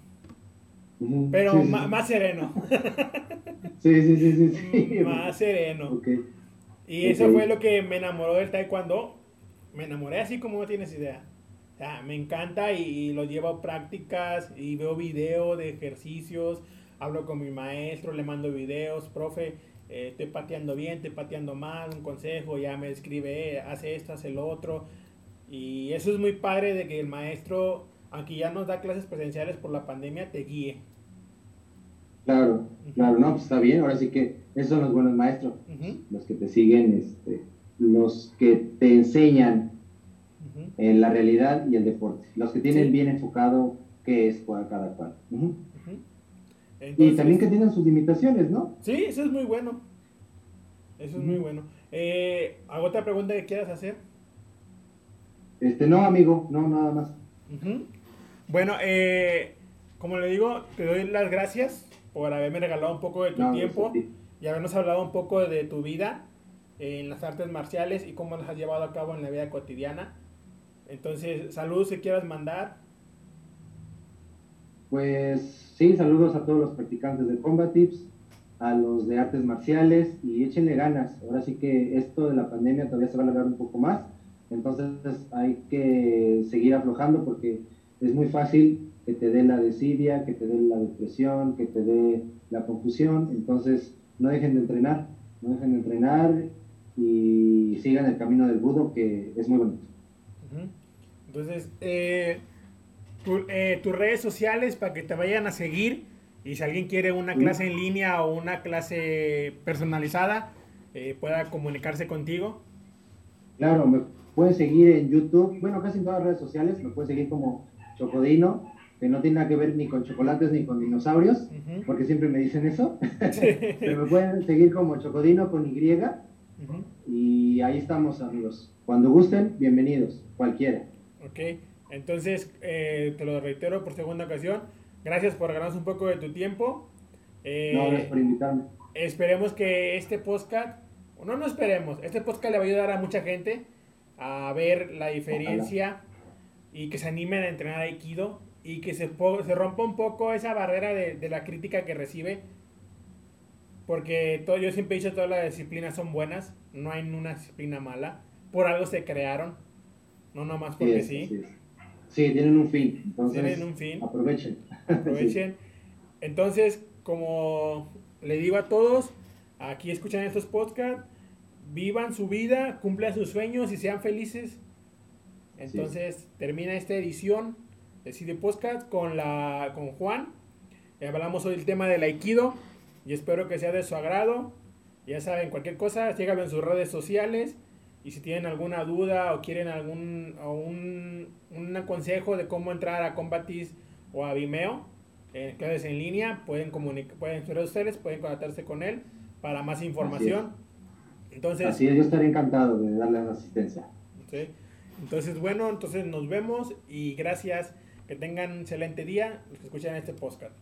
Pero más sereno. *laughs* sí, sí, sí, sí, *laughs* Más sereno. Y eso fue lo que me enamoró del taekwondo. Me enamoré así como no tienes idea. O sea, me encanta y, lo llevo a prácticas y veo video de ejercicios, hablo con mi maestro, le mando videos, profe, eh, estoy pateando bien, estoy pateando mal, un consejo, ya me escribe, eh, hace esto, hace lo otro. Y eso es muy padre de que el maestro, aunque ya nos da clases presenciales por la pandemia, te guíe. Claro, claro, no, pues está bien, ahora sí que esos son los buenos maestros, los que te siguen, este, los que te enseñan en la realidad y el deporte. Los que tienen bien enfocado qué es cada cual. y también que tienen sus limitaciones, ¿no? Sí, eso es muy bueno. Eso es muy bueno. Eh, ¿Alguna otra pregunta que quieras hacer? Este, no, amigo, no, nada más. Bueno, eh, como le digo, te doy las gracias por haberme regalado un poco de tu tiempo y habernos hablado un poco de tu vida en las artes marciales y cómo las has llevado a cabo en la vida cotidiana. Entonces, saludos si quieras mandar. Pues sí, saludos a todos los practicantes de Combat Tips, a los de artes marciales y échenle ganas. Ahora sí que esto de la pandemia todavía se va a alargar un poco más, entonces hay que seguir aflojando porque es muy fácil que te dé la desidia, que te dé la depresión, que te dé la confusión. Entonces, no dejen de entrenar, no dejen de entrenar y sigan el camino del budo que es muy bonito. Entonces, eh, eh, tus redes sociales para que te vayan a seguir y si alguien quiere una clase en línea o una clase personalizada, eh, pueda comunicarse contigo. Claro, me pueden seguir en YouTube, bueno, casi en todas las redes sociales, me pueden seguir como Chocodino, que no tiene nada que ver ni con chocolates ni con dinosaurios, porque siempre me dicen eso, *laughs* pero me pueden seguir como Chocodino con Y, y ahí estamos amigos. Cuando gusten, bienvenidos, cualquiera. Ok, entonces eh, te lo reitero por segunda ocasión. Gracias por ganarnos un poco de tu tiempo. Eh, no, gracias por invitarme. Esperemos que este podcast, no, no esperemos, este podcast le va a ayudar a mucha gente a ver la diferencia y que se animen a entrenar Aikido y que se, se rompa un poco esa barrera de, de la crítica que recibe. Porque todo, yo siempre he dicho todas las disciplinas son buenas, no hay una disciplina mala, por algo se crearon no nomás porque sí. Sí, tienen un fin. Entonces, tienen un fin. Aprovechen. *laughs* Aprovechen. Entonces, como le digo a todos, aquí escuchan estos podcasts, vivan su vida, cumplan sus sueños y sean felices. Entonces, termina esta edición de CD Podcast con, la, con Juan. hablamos hoy del tema del Aikido y espero que sea de su agrado. Ya saben, cualquier cosa, síganlo en sus redes sociales y si tienen alguna duda o quieren algún un, un, consejo de cómo entrar a Combatis o a Vimeo, en clases en línea, pueden comunicar, pueden ustedes, pueden contactarse con él para más información. Así entonces, Así es, yo estaré encantado de darle la asistencia. Entonces, bueno, entonces nos vemos y gracias. Que tengan un excelente día los que escuchan este podcast.